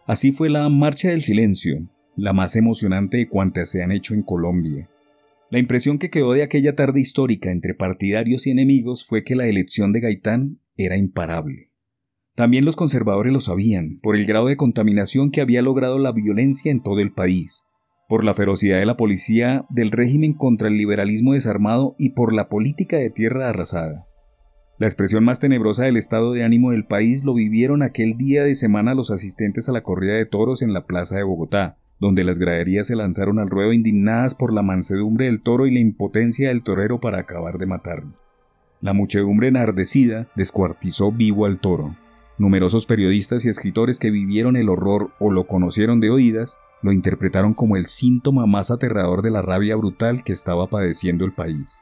Así fue la Marcha del Silencio, la más emocionante de cuantas se han hecho en Colombia. La impresión que quedó de aquella tarde histórica entre partidarios y enemigos fue que la elección de Gaitán era imparable. También los conservadores lo sabían, por el grado de contaminación que había logrado la violencia en todo el país, por la ferocidad de la policía del régimen contra el liberalismo desarmado y por la política de tierra arrasada. La expresión más tenebrosa del estado de ánimo del país lo vivieron aquel día de semana los asistentes a la corrida de toros en la plaza de Bogotá, donde las graderías se lanzaron al ruedo indignadas por la mansedumbre del toro y la impotencia del torero para acabar de matarlo. La muchedumbre enardecida descuartizó vivo al toro. Numerosos periodistas y escritores que vivieron el horror o lo conocieron de oídas lo interpretaron como el síntoma más aterrador de la rabia brutal que estaba padeciendo el país.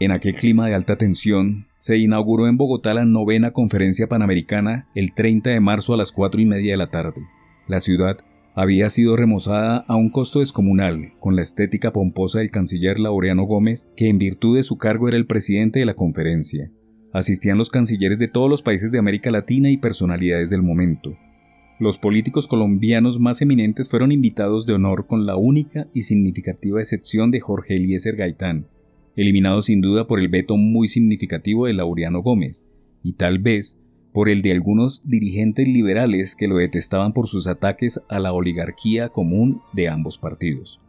En aquel clima de alta tensión, se inauguró en Bogotá la novena conferencia panamericana el 30 de marzo a las 4 y media de la tarde. La ciudad había sido remozada a un costo descomunal, con la estética pomposa del canciller Laureano Gómez, que en virtud de su cargo era el presidente de la conferencia. Asistían los cancilleres de todos los países de América Latina y personalidades del momento. Los políticos colombianos más eminentes fueron invitados de honor con la única y significativa excepción de Jorge Eliezer Gaitán, eliminado sin duda por el veto muy significativo de Laureano Gómez, y tal vez por el de algunos dirigentes liberales que lo detestaban por sus ataques a la oligarquía común de ambos partidos.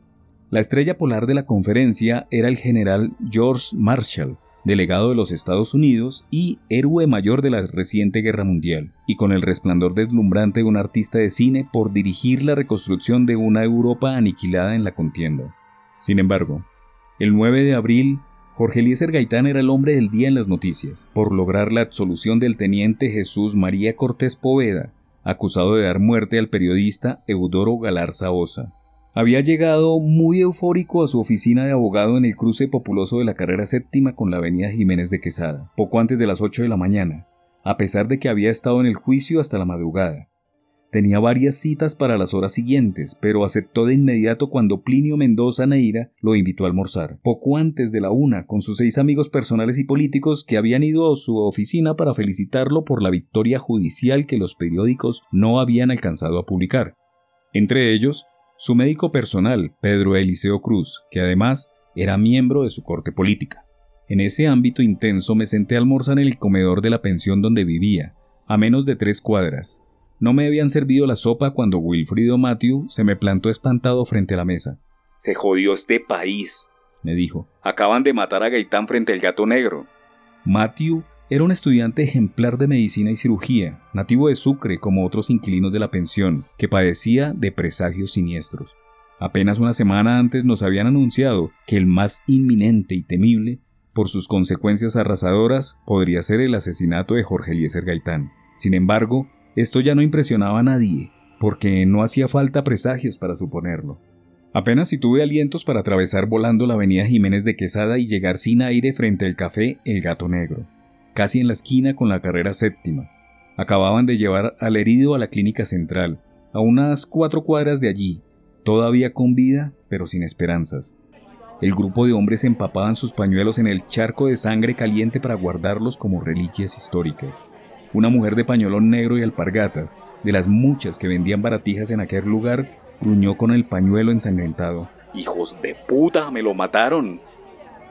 La estrella polar de la conferencia era el general George Marshall, delegado de los Estados Unidos y héroe mayor de la reciente guerra mundial, y con el resplandor deslumbrante de un artista de cine por dirigir la reconstrucción de una Europa aniquilada en la contienda. Sin embargo, el 9 de abril Jorge Eliezer Gaitán era el hombre del día en las noticias, por lograr la absolución del teniente Jesús María Cortés Poveda, acusado de dar muerte al periodista Eudoro Galarza Osa. Había llegado muy eufórico a su oficina de abogado en el cruce populoso de la carrera séptima con la avenida Jiménez de Quesada, poco antes de las ocho de la mañana, a pesar de que había estado en el juicio hasta la madrugada. Tenía varias citas para las horas siguientes, pero aceptó de inmediato cuando Plinio Mendoza Neira lo invitó a almorzar, poco antes de la una, con sus seis amigos personales y políticos que habían ido a su oficina para felicitarlo por la victoria judicial que los periódicos no habían alcanzado a publicar. Entre ellos, su médico personal, Pedro Eliseo Cruz, que además era miembro de su corte política. En ese ámbito intenso me senté a almorzar en el comedor de la pensión donde vivía, a menos de tres cuadras, no me habían servido la sopa cuando Wilfrido Matthew se me plantó espantado frente a la mesa. Se jodió este país, me dijo. Acaban de matar a Gaitán frente al gato negro. Matthew era un estudiante ejemplar de medicina y cirugía, nativo de Sucre como otros inquilinos de la pensión, que padecía de presagios siniestros. Apenas una semana antes nos habían anunciado que el más inminente y temible, por sus consecuencias arrasadoras, podría ser el asesinato de Jorge Eliezer Gaitán. Sin embargo, esto ya no impresionaba a nadie, porque no hacía falta presagios para suponerlo. Apenas si tuve alientos para atravesar volando la avenida Jiménez de Quesada y llegar sin aire frente al café El Gato Negro, casi en la esquina con la carrera séptima. Acababan de llevar al herido a la clínica central, a unas cuatro cuadras de allí, todavía con vida, pero sin esperanzas. El grupo de hombres empapaban sus pañuelos en el charco de sangre caliente para guardarlos como reliquias históricas. Una mujer de pañolón negro y alpargatas, de las muchas que vendían baratijas en aquel lugar, gruñó con el pañuelo ensangrentado. ¡Hijos de puta! ¡Me lo mataron!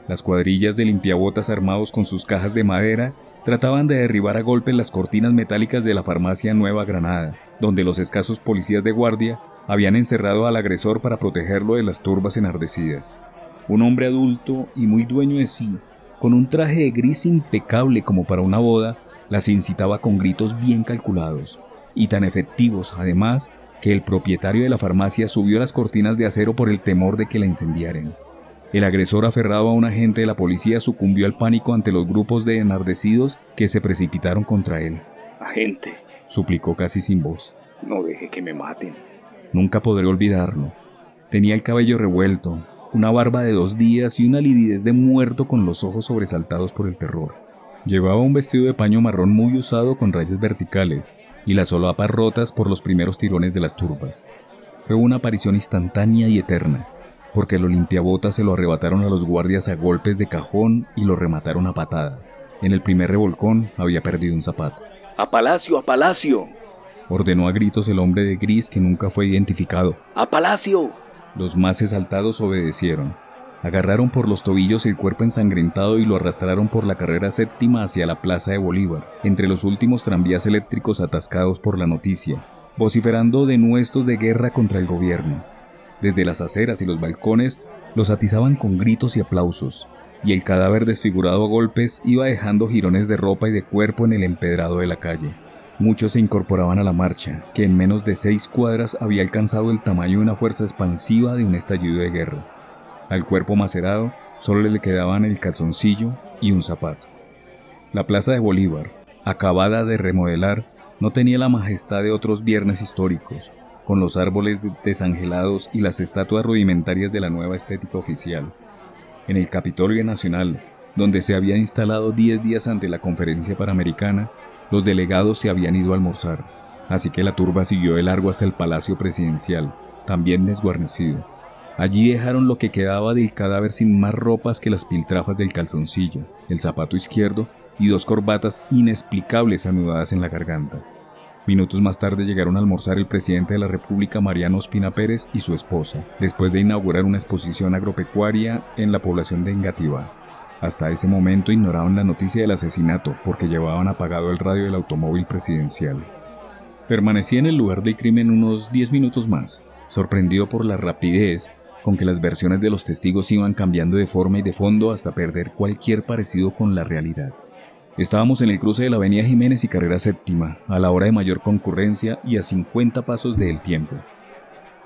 Las cuadrillas de limpiabotas armados con sus cajas de madera trataban de derribar a golpes las cortinas metálicas de la farmacia Nueva Granada, donde los escasos policías de guardia habían encerrado al agresor para protegerlo de las turbas enardecidas. Un hombre adulto y muy dueño de sí, con un traje de gris impecable como para una boda, las incitaba con gritos bien calculados y tan efectivos además que el propietario de la farmacia subió las cortinas de acero por el temor de que la incendiaran. El agresor aferrado a un agente de la policía sucumbió al pánico ante los grupos de enardecidos que se precipitaron contra él. Agente, suplicó casi sin voz. No deje que me maten. Nunca podré olvidarlo. Tenía el cabello revuelto, una barba de dos días y una lividez de muerto con los ojos sobresaltados por el terror. Llevaba un vestido de paño marrón muy usado con rayas verticales y las solapas rotas por los primeros tirones de las turbas. Fue una aparición instantánea y eterna, porque los limpiabotas se lo arrebataron a los guardias a golpes de cajón y lo remataron a patada. En el primer revolcón había perdido un zapato. ¡A Palacio, a Palacio! ordenó a gritos el hombre de gris que nunca fue identificado. ¡A Palacio! Los más exaltados obedecieron. Agarraron por los tobillos el cuerpo ensangrentado y lo arrastraron por la carrera séptima hacia la plaza de Bolívar, entre los últimos tranvías eléctricos atascados por la noticia, vociferando denuestos de guerra contra el gobierno. Desde las aceras y los balcones los atizaban con gritos y aplausos, y el cadáver desfigurado a golpes iba dejando jirones de ropa y de cuerpo en el empedrado de la calle. Muchos se incorporaban a la marcha, que en menos de seis cuadras había alcanzado el tamaño de una fuerza expansiva de un estallido de guerra. Al cuerpo macerado solo le quedaban el calzoncillo y un zapato. La plaza de Bolívar, acabada de remodelar, no tenía la majestad de otros viernes históricos, con los árboles desangelados y las estatuas rudimentarias de la nueva estética oficial. En el Capitolio Nacional, donde se había instalado 10 días ante la conferencia panamericana, los delegados se habían ido a almorzar, así que la turba siguió de largo hasta el Palacio Presidencial, también desguarnecido. Allí dejaron lo que quedaba del cadáver sin más ropas que las piltrafas del calzoncillo, el zapato izquierdo y dos corbatas inexplicables anudadas en la garganta. Minutos más tarde llegaron a almorzar el presidente de la República, Mariano Ospina Pérez, y su esposa, después de inaugurar una exposición agropecuaria en la población de Engativá. Hasta ese momento ignoraban la noticia del asesinato porque llevaban apagado el radio del automóvil presidencial. Permanecí en el lugar del crimen unos 10 minutos más, sorprendido por la rapidez con que las versiones de los testigos iban cambiando de forma y de fondo hasta perder cualquier parecido con la realidad. Estábamos en el cruce de la Avenida Jiménez y Carrera Séptima, a la hora de mayor concurrencia y a 50 pasos del tiempo.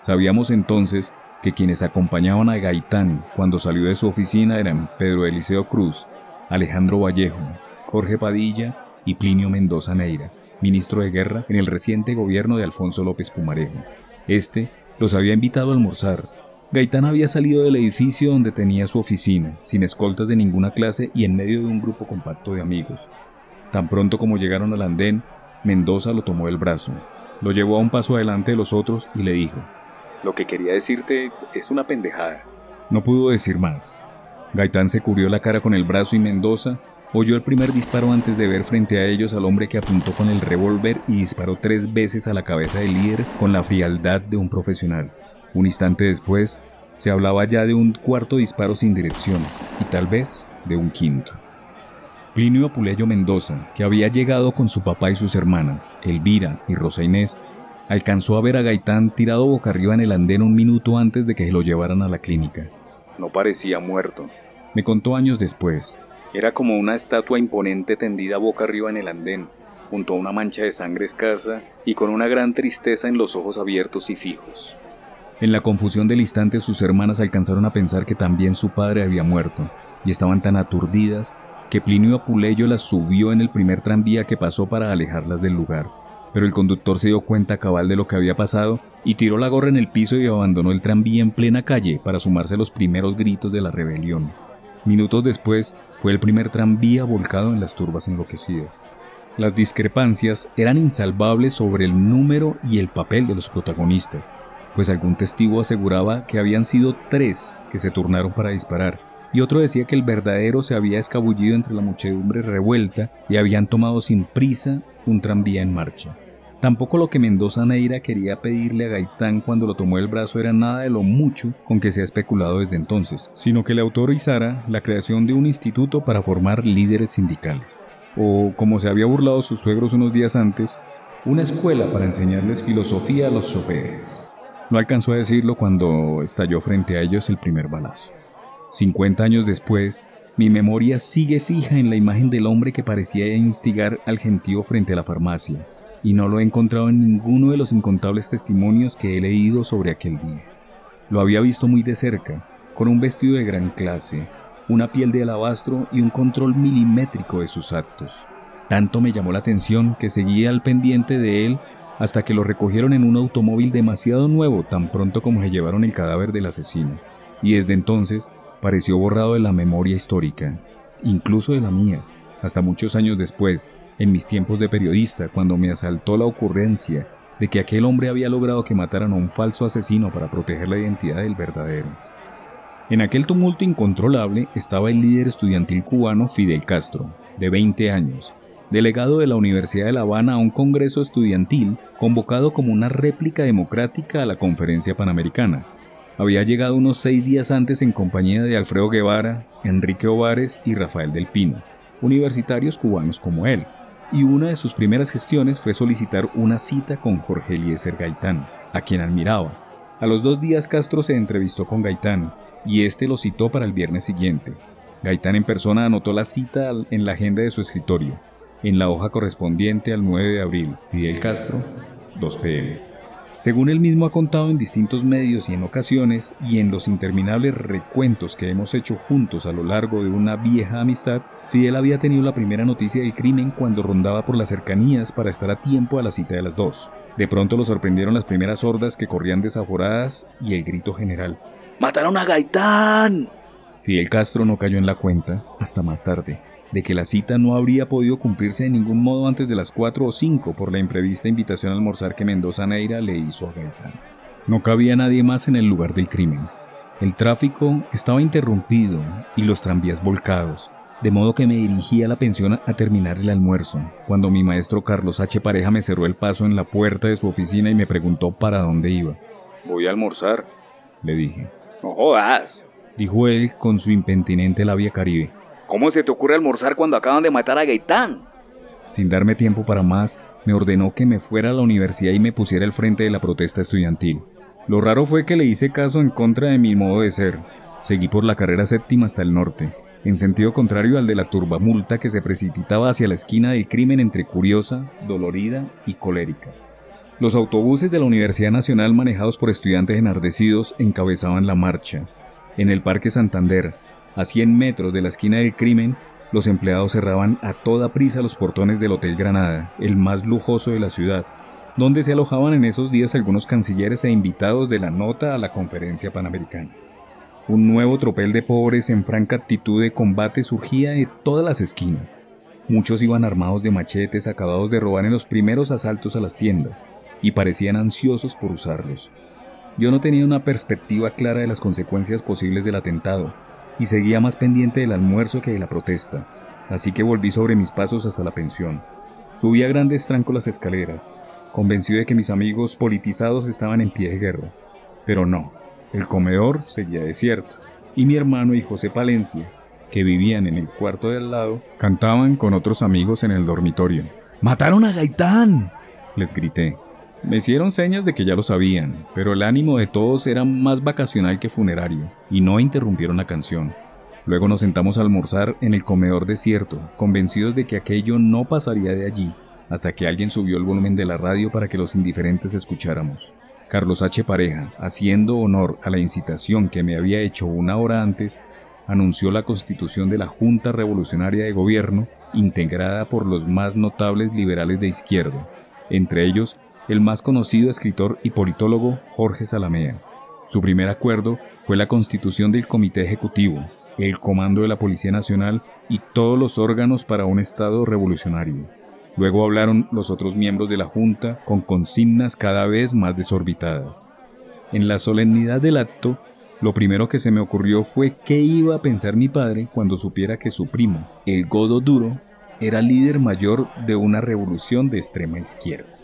Sabíamos entonces que quienes acompañaban a Gaitán cuando salió de su oficina eran Pedro Eliseo Cruz, Alejandro Vallejo, Jorge Padilla y Plinio Mendoza Neira, ministro de Guerra en el reciente gobierno de Alfonso López Pumarejo. Este los había invitado a almorzar. Gaitán había salido del edificio donde tenía su oficina, sin escoltas de ninguna clase y en medio de un grupo compacto de amigos. Tan pronto como llegaron al andén, Mendoza lo tomó del brazo, lo llevó a un paso adelante de los otros y le dijo, lo que quería decirte es una pendejada. No pudo decir más. Gaitán se cubrió la cara con el brazo y Mendoza oyó el primer disparo antes de ver frente a ellos al hombre que apuntó con el revólver y disparó tres veces a la cabeza del líder con la frialdad de un profesional. Un instante después, se hablaba ya de un cuarto disparo sin dirección y tal vez de un quinto. Plinio Apuleyo Mendoza, que había llegado con su papá y sus hermanas, Elvira y Rosa Inés, alcanzó a ver a Gaitán tirado boca arriba en el andén un minuto antes de que lo llevaran a la clínica. No parecía muerto. Me contó años después. Era como una estatua imponente tendida boca arriba en el andén, junto a una mancha de sangre escasa y con una gran tristeza en los ojos abiertos y fijos. En la confusión del instante sus hermanas alcanzaron a pensar que también su padre había muerto, y estaban tan aturdidas que Plinio Apuleyo las subió en el primer tranvía que pasó para alejarlas del lugar pero el conductor se dio cuenta cabal de lo que había pasado y tiró la gorra en el piso y abandonó el tranvía en plena calle para sumarse a los primeros gritos de la rebelión. Minutos después fue el primer tranvía volcado en las turbas enloquecidas. Las discrepancias eran insalvables sobre el número y el papel de los protagonistas, pues algún testigo aseguraba que habían sido tres que se turnaron para disparar, y otro decía que el verdadero se había escabullido entre la muchedumbre revuelta y habían tomado sin prisa un tranvía en marcha. Tampoco lo que Mendoza Neira quería pedirle a Gaitán cuando lo tomó el brazo era nada de lo mucho con que se ha especulado desde entonces, sino que le autorizara la creación de un instituto para formar líderes sindicales. O, como se había burlado sus suegros unos días antes, una escuela para enseñarles filosofía a los choferes. No alcanzó a decirlo cuando estalló frente a ellos el primer balazo. 50 años después, mi memoria sigue fija en la imagen del hombre que parecía instigar al gentío frente a la farmacia, y no lo he encontrado en ninguno de los incontables testimonios que he leído sobre aquel día. Lo había visto muy de cerca, con un vestido de gran clase, una piel de alabastro y un control milimétrico de sus actos. Tanto me llamó la atención que seguía al pendiente de él hasta que lo recogieron en un automóvil demasiado nuevo tan pronto como se llevaron el cadáver del asesino. Y desde entonces pareció borrado de la memoria histórica, incluso de la mía, hasta muchos años después, en mis tiempos de periodista, cuando me asaltó la ocurrencia de que aquel hombre había logrado que mataran a un falso asesino para proteger la identidad del verdadero. En aquel tumulto incontrolable estaba el líder estudiantil cubano Fidel Castro, de 20 años, delegado de la Universidad de La Habana a un congreso estudiantil convocado como una réplica democrática a la conferencia panamericana. Había llegado unos seis días antes en compañía de Alfredo Guevara, Enrique Ovares y Rafael del Pino, universitarios cubanos como él, y una de sus primeras gestiones fue solicitar una cita con Jorge Eliezer Gaitán, a quien admiraba. A los dos días Castro se entrevistó con Gaitán y este lo citó para el viernes siguiente. Gaitán en persona anotó la cita en la agenda de su escritorio, en la hoja correspondiente al 9 de abril. Fidel Castro, 2 pm. Según él mismo ha contado en distintos medios y en ocasiones, y en los interminables recuentos que hemos hecho juntos a lo largo de una vieja amistad, Fidel había tenido la primera noticia del crimen cuando rondaba por las cercanías para estar a tiempo a la cita de las dos. De pronto lo sorprendieron las primeras hordas que corrían desaforadas y el grito general. ¡Mataron a Gaitán! Fidel Castro no cayó en la cuenta, hasta más tarde, de que la cita no habría podido cumplirse de ningún modo antes de las 4 o 5 por la imprevista invitación a almorzar que Mendoza Neira le hizo a Gaitán. No cabía nadie más en el lugar del crimen. El tráfico estaba interrumpido y los tranvías volcados, de modo que me dirigí a la pensión a terminar el almuerzo, cuando mi maestro Carlos H. Pareja me cerró el paso en la puerta de su oficina y me preguntó para dónde iba. Voy a almorzar, le dije. No jodas, dijo él con su impentinente labia caribe. ¿Cómo se te ocurre almorzar cuando acaban de matar a Gaitán? Sin darme tiempo para más, me ordenó que me fuera a la universidad y me pusiera al frente de la protesta estudiantil. Lo raro fue que le hice caso en contra de mi modo de ser. Seguí por la carrera séptima hasta el norte, en sentido contrario al de la turbamulta que se precipitaba hacia la esquina del crimen entre curiosa, dolorida y colérica. Los autobuses de la Universidad Nacional manejados por estudiantes enardecidos encabezaban la marcha. En el Parque Santander, a 100 metros de la esquina del crimen, los empleados cerraban a toda prisa los portones del Hotel Granada, el más lujoso de la ciudad, donde se alojaban en esos días algunos cancilleres e invitados de la nota a la conferencia panamericana. Un nuevo tropel de pobres en franca actitud de combate surgía de todas las esquinas. Muchos iban armados de machetes acabados de robar en los primeros asaltos a las tiendas, y parecían ansiosos por usarlos. Yo no tenía una perspectiva clara de las consecuencias posibles del atentado, y seguía más pendiente del almuerzo que de la protesta, así que volví sobre mis pasos hasta la pensión. Subí a grandes trancos las escaleras, convencido de que mis amigos politizados estaban en pie de guerra. Pero no, el comedor seguía desierto, y mi hermano y José Palencia, que vivían en el cuarto de al lado, cantaban con otros amigos en el dormitorio. ¡Mataron a Gaitán! les grité. Me hicieron señas de que ya lo sabían, pero el ánimo de todos era más vacacional que funerario, y no interrumpieron la canción. Luego nos sentamos a almorzar en el comedor desierto, convencidos de que aquello no pasaría de allí, hasta que alguien subió el volumen de la radio para que los indiferentes escucháramos. Carlos H. Pareja, haciendo honor a la incitación que me había hecho una hora antes, anunció la constitución de la Junta Revolucionaria de Gobierno, integrada por los más notables liberales de izquierda, entre ellos el más conocido escritor y politólogo Jorge Salamea. Su primer acuerdo fue la constitución del Comité Ejecutivo, el Comando de la Policía Nacional y todos los órganos para un Estado revolucionario. Luego hablaron los otros miembros de la Junta con consignas cada vez más desorbitadas. En la solemnidad del acto, lo primero que se me ocurrió fue qué iba a pensar mi padre cuando supiera que su primo, el Godo Duro, era líder mayor de una revolución de extrema izquierda.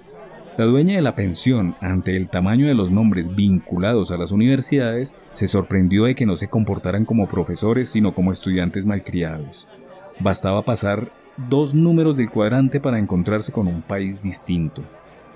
La dueña de la pensión, ante el tamaño de los nombres vinculados a las universidades, se sorprendió de que no se comportaran como profesores, sino como estudiantes malcriados. Bastaba pasar dos números del cuadrante para encontrarse con un país distinto.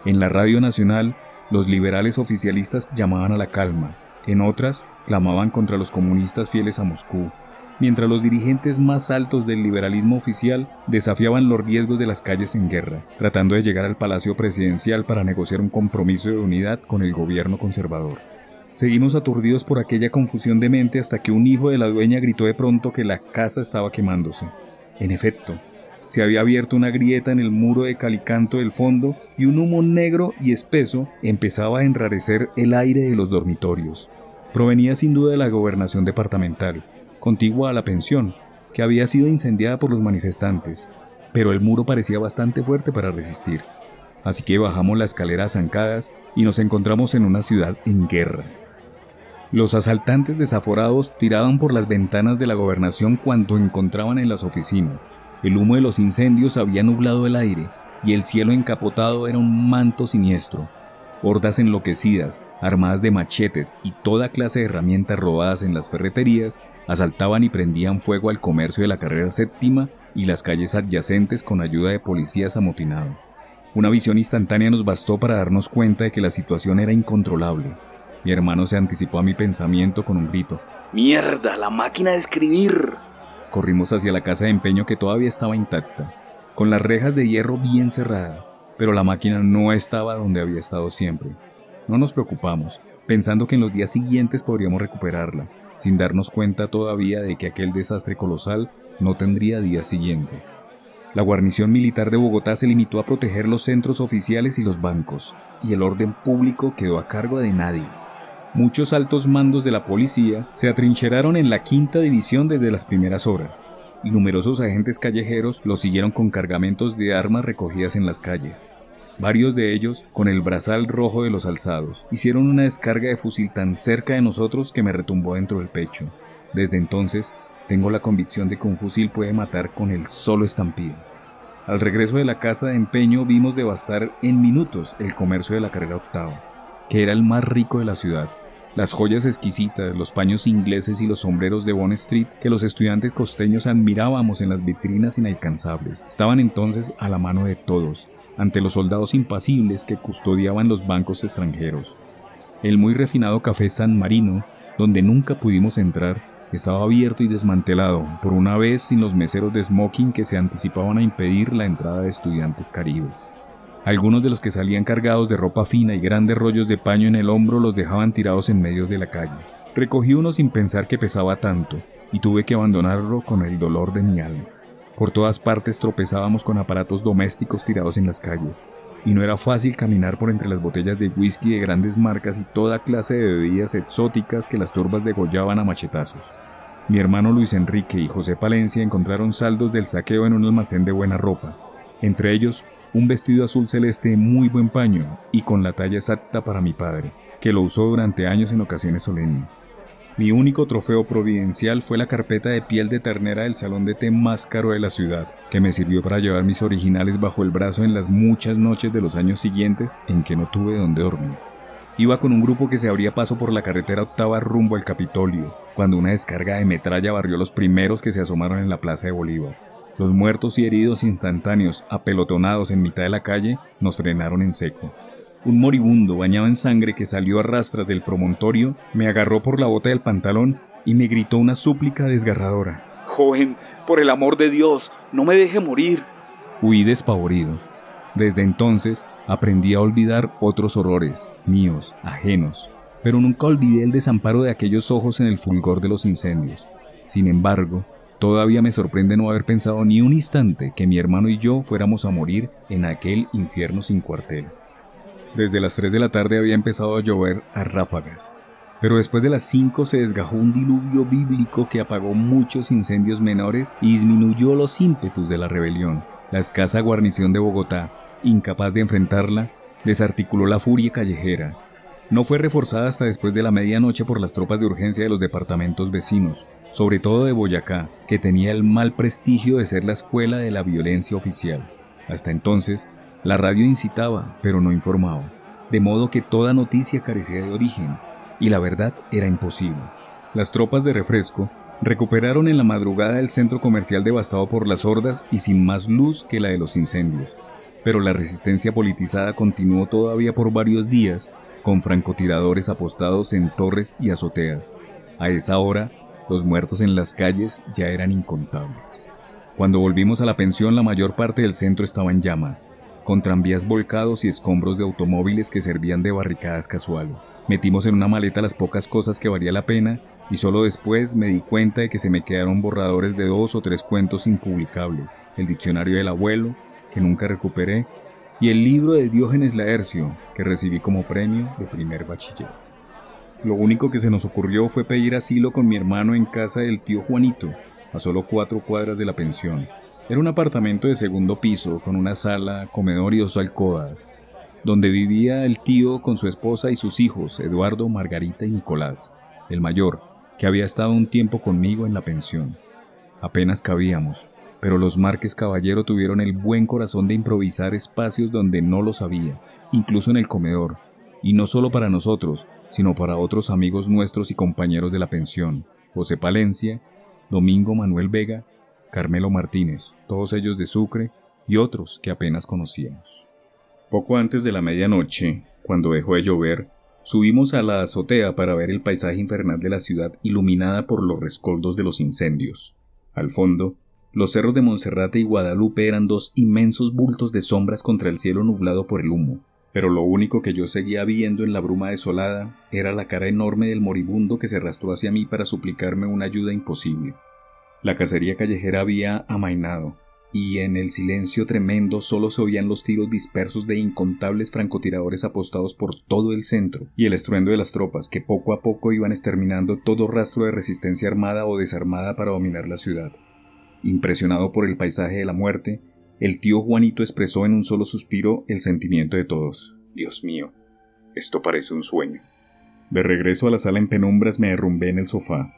En la radio nacional, los liberales oficialistas llamaban a la calma, en otras, clamaban contra los comunistas fieles a Moscú, mientras los dirigentes más altos del liberalismo oficial desafiaban los riesgos de las calles en guerra, tratando de llegar al Palacio Presidencial para negociar un compromiso de unidad con el gobierno conservador. Seguimos aturdidos por aquella confusión de mente hasta que un hijo de la dueña gritó de pronto que la casa estaba quemándose. En efecto, se había abierto una grieta en el muro de calicanto del fondo y un humo negro y espeso empezaba a enrarecer el aire de los dormitorios. Provenía sin duda de la gobernación departamental, contigua a la pensión, que había sido incendiada por los manifestantes, pero el muro parecía bastante fuerte para resistir. Así que bajamos la escalera zancadas y nos encontramos en una ciudad en guerra. Los asaltantes desaforados tiraban por las ventanas de la gobernación cuanto encontraban en las oficinas. El humo de los incendios había nublado el aire y el cielo encapotado era un manto siniestro. Hordas enloquecidas, armadas de machetes y toda clase de herramientas robadas en las ferreterías, asaltaban y prendían fuego al comercio de la carrera séptima y las calles adyacentes con ayuda de policías amotinados. Una visión instantánea nos bastó para darnos cuenta de que la situación era incontrolable. Mi hermano se anticipó a mi pensamiento con un grito. ¡Mierda! ¡La máquina de escribir! Corrimos hacia la casa de empeño que todavía estaba intacta, con las rejas de hierro bien cerradas, pero la máquina no estaba donde había estado siempre. No nos preocupamos, pensando que en los días siguientes podríamos recuperarla, sin darnos cuenta todavía de que aquel desastre colosal no tendría días siguientes. La guarnición militar de Bogotá se limitó a proteger los centros oficiales y los bancos, y el orden público quedó a cargo de nadie. muchos altos mandos de la policía se atrincheraron en la quinta división desde las primeras horas, y numerosos agentes callejeros los siguieron con cargamentos de armas recogidas en las calles. Varios de ellos, con el brazal rojo de los alzados, hicieron una descarga de fusil tan cerca de nosotros que me retumbó dentro del pecho. Desde entonces, tengo la convicción de que un fusil puede matar con el solo estampido. Al regreso de la casa de empeño vimos devastar en minutos el comercio de la carga octava, que era el más rico de la ciudad. Las joyas exquisitas, los paños ingleses y los sombreros de Bond Street que los estudiantes costeños admirábamos en las vitrinas inalcanzables, estaban entonces a la mano de todos, ante los soldados impasibles que custodiaban los bancos extranjeros. El muy refinado café San Marino, donde nunca pudimos entrar, estaba abierto y desmantelado, por una vez sin los meseros de smoking que se anticipaban a impedir la entrada de estudiantes caribes. Algunos de los que salían cargados de ropa fina y grandes rollos de paño en el hombro los dejaban tirados en medio de la calle. Recogí uno sin pensar que pesaba tanto, y tuve que abandonarlo con el dolor de mi alma. Por todas partes tropezábamos con aparatos domésticos tirados en las calles, y no era fácil caminar por entre las botellas de whisky de grandes marcas y toda clase de bebidas exóticas que las turbas degollaban a machetazos. Mi hermano Luis Enrique y José Palencia encontraron saldos del saqueo en un almacén de buena ropa, entre ellos un vestido azul celeste de muy buen paño y con la talla exacta para mi padre, que lo usó durante años en ocasiones solemnes. Mi único trofeo providencial fue la carpeta de piel de ternera del salón de té más caro de la ciudad, que me sirvió para llevar mis originales bajo el brazo en las muchas noches de los años siguientes en que no tuve donde dormir. Iba con un grupo que se abría paso por la carretera octava rumbo al Capitolio, cuando una descarga de metralla barrió los primeros que se asomaron en la plaza de Bolívar. Los muertos y heridos instantáneos, apelotonados en mitad de la calle, nos frenaron en seco. Un moribundo bañado en sangre que salió a rastras del promontorio me agarró por la bota del pantalón y me gritó una súplica desgarradora. Joven, por el amor de Dios, no me deje morir. Huí despavorido. Desde entonces aprendí a olvidar otros horrores, míos, ajenos, pero nunca olvidé el desamparo de aquellos ojos en el fulgor de los incendios. Sin embargo, todavía me sorprende no haber pensado ni un instante que mi hermano y yo fuéramos a morir en aquel infierno sin cuartel. Desde las 3 de la tarde había empezado a llover a ráfagas, pero después de las 5 se desgajó un diluvio bíblico que apagó muchos incendios menores y disminuyó los ímpetus de la rebelión. La escasa guarnición de Bogotá, incapaz de enfrentarla, desarticuló la furia callejera. No fue reforzada hasta después de la medianoche por las tropas de urgencia de los departamentos vecinos, sobre todo de Boyacá, que tenía el mal prestigio de ser la escuela de la violencia oficial. Hasta entonces, la radio incitaba, pero no informaba, de modo que toda noticia carecía de origen, y la verdad era imposible. Las tropas de refresco recuperaron en la madrugada el centro comercial devastado por las hordas y sin más luz que la de los incendios, pero la resistencia politizada continuó todavía por varios días con francotiradores apostados en torres y azoteas. A esa hora, los muertos en las calles ya eran incontables. Cuando volvimos a la pensión, la mayor parte del centro estaba en llamas con tranvías volcados y escombros de automóviles que servían de barricadas casuales. Metimos en una maleta las pocas cosas que valía la pena y solo después me di cuenta de que se me quedaron borradores de dos o tres cuentos impublicables, el diccionario del abuelo, que nunca recuperé, y el libro de Diógenes Laercio, que recibí como premio de primer bachiller. Lo único que se nos ocurrió fue pedir asilo con mi hermano en casa del tío Juanito, a solo cuatro cuadras de la pensión, era un apartamento de segundo piso con una sala, comedor y dos alcobas, donde vivía el tío con su esposa y sus hijos, Eduardo, Margarita y Nicolás, el mayor, que había estado un tiempo conmigo en la pensión. Apenas cabíamos, pero los Márquez Caballero tuvieron el buen corazón de improvisar espacios donde no los había, incluso en el comedor, y no solo para nosotros, sino para otros amigos nuestros y compañeros de la pensión, José Palencia, Domingo Manuel Vega Carmelo Martínez, todos ellos de Sucre y otros que apenas conocíamos. Poco antes de la medianoche, cuando dejó de llover, subimos a la azotea para ver el paisaje infernal de la ciudad iluminada por los rescoldos de los incendios. Al fondo, los cerros de Monserrate y Guadalupe eran dos inmensos bultos de sombras contra el cielo nublado por el humo, pero lo único que yo seguía viendo en la bruma desolada era la cara enorme del moribundo que se arrastró hacia mí para suplicarme una ayuda imposible. La cacería callejera había amainado, y en el silencio tremendo solo se oían los tiros dispersos de incontables francotiradores apostados por todo el centro y el estruendo de las tropas que poco a poco iban exterminando todo rastro de resistencia armada o desarmada para dominar la ciudad. Impresionado por el paisaje de la muerte, el tío Juanito expresó en un solo suspiro el sentimiento de todos. Dios mío, esto parece un sueño. De regreso a la sala en penumbras me derrumbé en el sofá.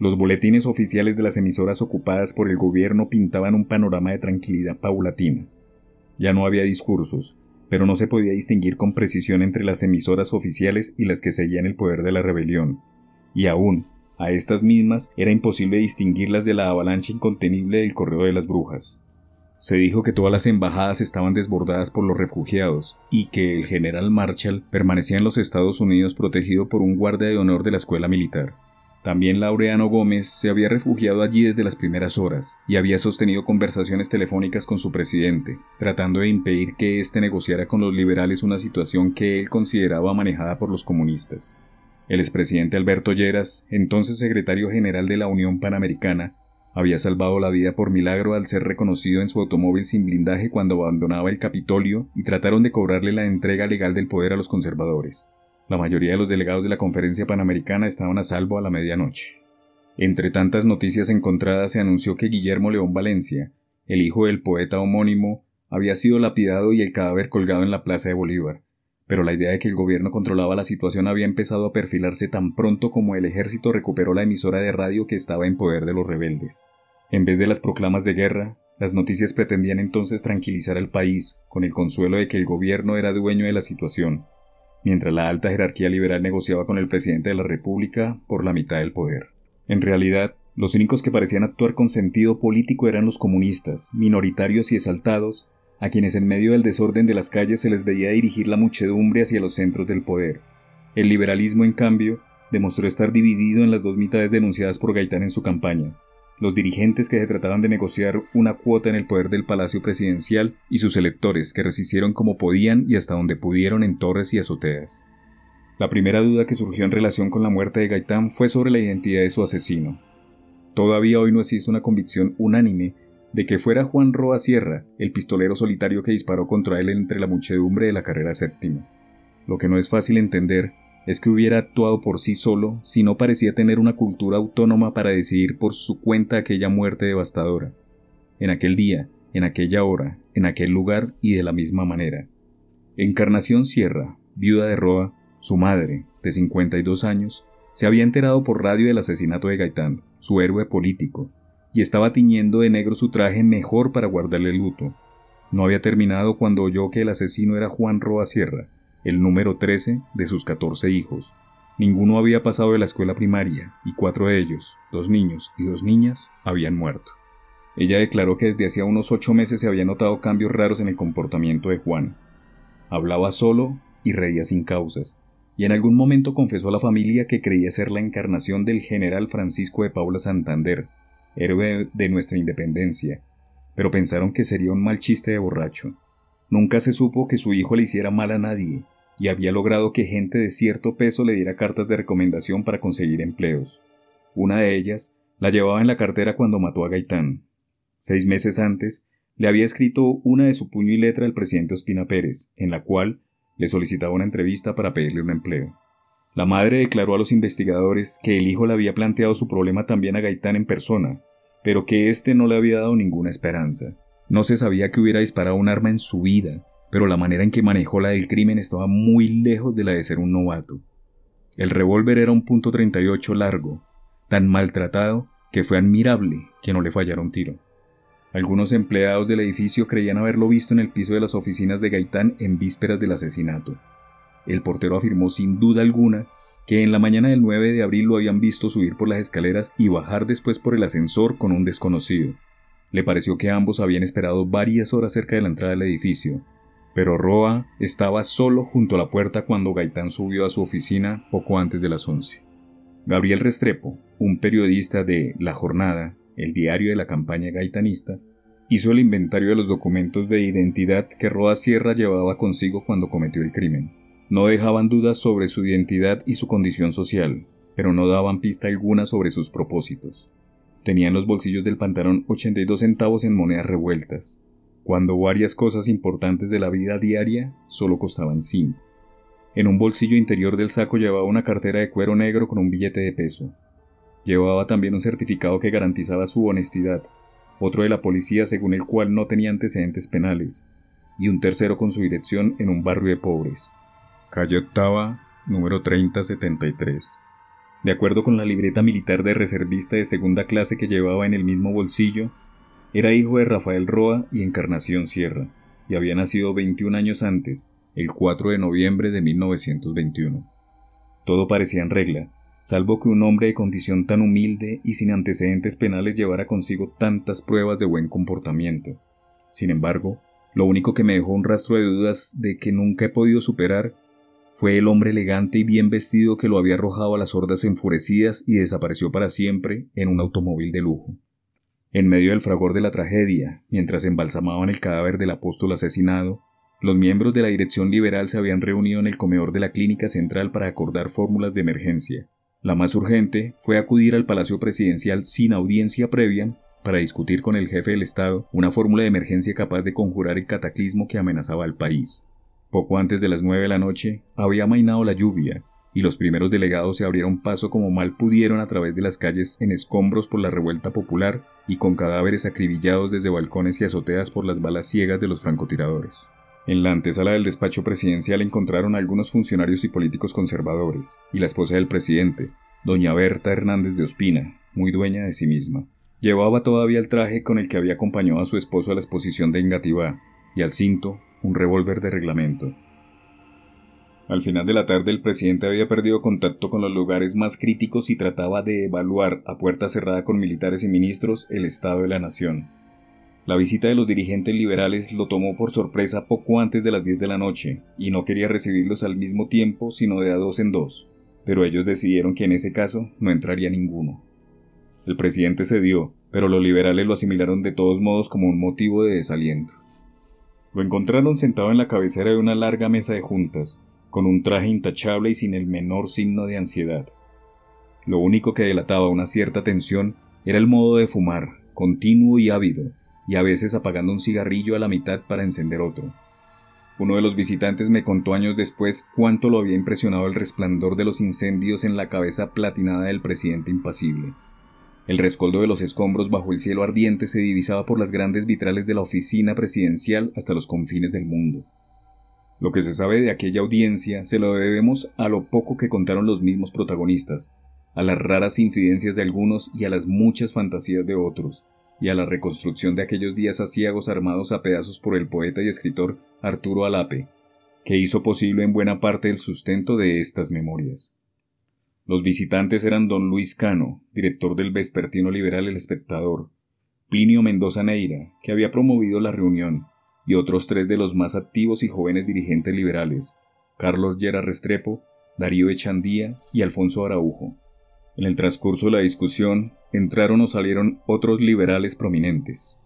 Los boletines oficiales de las emisoras ocupadas por el gobierno pintaban un panorama de tranquilidad paulatina. Ya no había discursos, pero no se podía distinguir con precisión entre las emisoras oficiales y las que seguían el poder de la rebelión. Y aún, a estas mismas era imposible distinguirlas de la avalancha incontenible del correo de las brujas. Se dijo que todas las embajadas estaban desbordadas por los refugiados y que el general Marshall permanecía en los Estados Unidos protegido por un guardia de honor de la escuela militar. También Laureano Gómez se había refugiado allí desde las primeras horas y había sostenido conversaciones telefónicas con su presidente, tratando de impedir que éste negociara con los liberales una situación que él consideraba manejada por los comunistas. El expresidente Alberto Lleras, entonces secretario general de la Unión Panamericana, había salvado la vida por milagro al ser reconocido en su automóvil sin blindaje cuando abandonaba el Capitolio y trataron de cobrarle la entrega legal del poder a los conservadores. La mayoría de los delegados de la conferencia panamericana estaban a salvo a la medianoche. Entre tantas noticias encontradas se anunció que Guillermo León Valencia, el hijo del poeta homónimo, había sido lapidado y el cadáver colgado en la plaza de Bolívar, pero la idea de que el gobierno controlaba la situación había empezado a perfilarse tan pronto como el ejército recuperó la emisora de radio que estaba en poder de los rebeldes. En vez de las proclamas de guerra, las noticias pretendían entonces tranquilizar al país con el consuelo de que el gobierno era dueño de la situación, mientras la alta jerarquía liberal negociaba con el presidente de la República por la mitad del poder. En realidad, los únicos que parecían actuar con sentido político eran los comunistas, minoritarios y exaltados, a quienes en medio del desorden de las calles se les veía dirigir la muchedumbre hacia los centros del poder. El liberalismo, en cambio, demostró estar dividido en las dos mitades denunciadas por Gaitán en su campaña, los dirigentes que se trataban de negociar una cuota en el poder del Palacio Presidencial y sus electores que resistieron como podían y hasta donde pudieron en torres y azoteas. La primera duda que surgió en relación con la muerte de Gaitán fue sobre la identidad de su asesino. Todavía hoy no existe una convicción unánime de que fuera Juan Roa Sierra, el pistolero solitario que disparó contra él entre la muchedumbre de la carrera séptima. Lo que no es fácil entender es que hubiera actuado por sí solo si no parecía tener una cultura autónoma para decidir por su cuenta aquella muerte devastadora. En aquel día, en aquella hora, en aquel lugar y de la misma manera. Encarnación Sierra, viuda de Roa, su madre, de 52 años, se había enterado por radio del asesinato de Gaitán, su héroe político, y estaba tiñendo de negro su traje mejor para guardarle luto. No había terminado cuando oyó que el asesino era Juan Roa Sierra, el número 13 de sus 14 hijos. Ninguno había pasado de la escuela primaria y cuatro de ellos, dos niños y dos niñas, habían muerto. Ella declaró que desde hacía unos ocho meses se había notado cambios raros en el comportamiento de Juan. Hablaba solo y reía sin causas, y en algún momento confesó a la familia que creía ser la encarnación del general Francisco de Paula Santander, héroe de nuestra independencia, pero pensaron que sería un mal chiste de borracho. Nunca se supo que su hijo le hiciera mal a nadie, y había logrado que gente de cierto peso le diera cartas de recomendación para conseguir empleos. Una de ellas la llevaba en la cartera cuando mató a Gaitán. Seis meses antes, le había escrito una de su puño y letra al presidente Ospina Pérez, en la cual le solicitaba una entrevista para pedirle un empleo. La madre declaró a los investigadores que el hijo le había planteado su problema también a Gaitán en persona, pero que éste no le había dado ninguna esperanza. No se sabía que hubiera disparado un arma en su vida, pero la manera en que manejó la del crimen estaba muy lejos de la de ser un novato. El revólver era un punto 38 largo, tan maltratado que fue admirable que no le fallara un tiro. Algunos empleados del edificio creían haberlo visto en el piso de las oficinas de Gaitán en vísperas del asesinato. El portero afirmó sin duda alguna que en la mañana del 9 de abril lo habían visto subir por las escaleras y bajar después por el ascensor con un desconocido. Le pareció que ambos habían esperado varias horas cerca de la entrada del edificio, pero Roa estaba solo junto a la puerta cuando Gaitán subió a su oficina poco antes de las 11. Gabriel Restrepo, un periodista de La Jornada, el diario de la campaña gaitanista, hizo el inventario de los documentos de identidad que Roa Sierra llevaba consigo cuando cometió el crimen. No dejaban dudas sobre su identidad y su condición social, pero no daban pista alguna sobre sus propósitos. Tenía en los bolsillos del pantalón 82 centavos en monedas revueltas, cuando varias cosas importantes de la vida diaria solo costaban 5. En un bolsillo interior del saco llevaba una cartera de cuero negro con un billete de peso. Llevaba también un certificado que garantizaba su honestidad, otro de la policía según el cual no tenía antecedentes penales, y un tercero con su dirección en un barrio de pobres. Calle Octava, número 3073. De acuerdo con la libreta militar de reservista de segunda clase que llevaba en el mismo bolsillo, era hijo de Rafael Roa y Encarnación Sierra, y había nacido 21 años antes, el 4 de noviembre de 1921. Todo parecía en regla, salvo que un hombre de condición tan humilde y sin antecedentes penales llevara consigo tantas pruebas de buen comportamiento. Sin embargo, lo único que me dejó un rastro de dudas de que nunca he podido superar fue el hombre elegante y bien vestido que lo había arrojado a las hordas enfurecidas y desapareció para siempre en un automóvil de lujo. En medio del fragor de la tragedia, mientras embalsamaban el cadáver del apóstol asesinado, los miembros de la dirección liberal se habían reunido en el comedor de la clínica central para acordar fórmulas de emergencia. La más urgente fue acudir al Palacio Presidencial sin audiencia previa para discutir con el jefe del Estado una fórmula de emergencia capaz de conjurar el cataclismo que amenazaba al país. Poco antes de las nueve de la noche había amainado la lluvia, y los primeros delegados se abrieron paso como mal pudieron a través de las calles en escombros por la revuelta popular y con cadáveres acribillados desde balcones y azoteas por las balas ciegas de los francotiradores. En la antesala del despacho presidencial encontraron algunos funcionarios y políticos conservadores, y la esposa del presidente, doña Berta Hernández de Ospina, muy dueña de sí misma. Llevaba todavía el traje con el que había acompañado a su esposo a la exposición de Engativá, y al cinto un revólver de reglamento. Al final de la tarde el presidente había perdido contacto con los lugares más críticos y trataba de evaluar a puerta cerrada con militares y ministros el estado de la nación. La visita de los dirigentes liberales lo tomó por sorpresa poco antes de las 10 de la noche y no quería recibirlos al mismo tiempo sino de a dos en dos, pero ellos decidieron que en ese caso no entraría ninguno. El presidente cedió, pero los liberales lo asimilaron de todos modos como un motivo de desaliento. Lo encontraron sentado en la cabecera de una larga mesa de juntas, con un traje intachable y sin el menor signo de ansiedad. Lo único que delataba una cierta tensión era el modo de fumar, continuo y ávido, y a veces apagando un cigarrillo a la mitad para encender otro. Uno de los visitantes me contó años después cuánto lo había impresionado el resplandor de los incendios en la cabeza platinada del presidente impasible. El rescoldo de los escombros bajo el cielo ardiente se divisaba por las grandes vitrales de la oficina presidencial hasta los confines del mundo. Lo que se sabe de aquella audiencia se lo debemos a lo poco que contaron los mismos protagonistas, a las raras infidencias de algunos y a las muchas fantasías de otros, y a la reconstrucción de aquellos días aciagos armados a pedazos por el poeta y escritor Arturo Alape, que hizo posible en buena parte el sustento de estas memorias. Los visitantes eran don Luis Cano, director del vespertino liberal El Espectador, Plinio Mendoza Neira, que había promovido la reunión, y otros tres de los más activos y jóvenes dirigentes liberales, Carlos Llera Restrepo, Darío Echandía y Alfonso Araujo. En el transcurso de la discusión entraron o salieron otros liberales prominentes.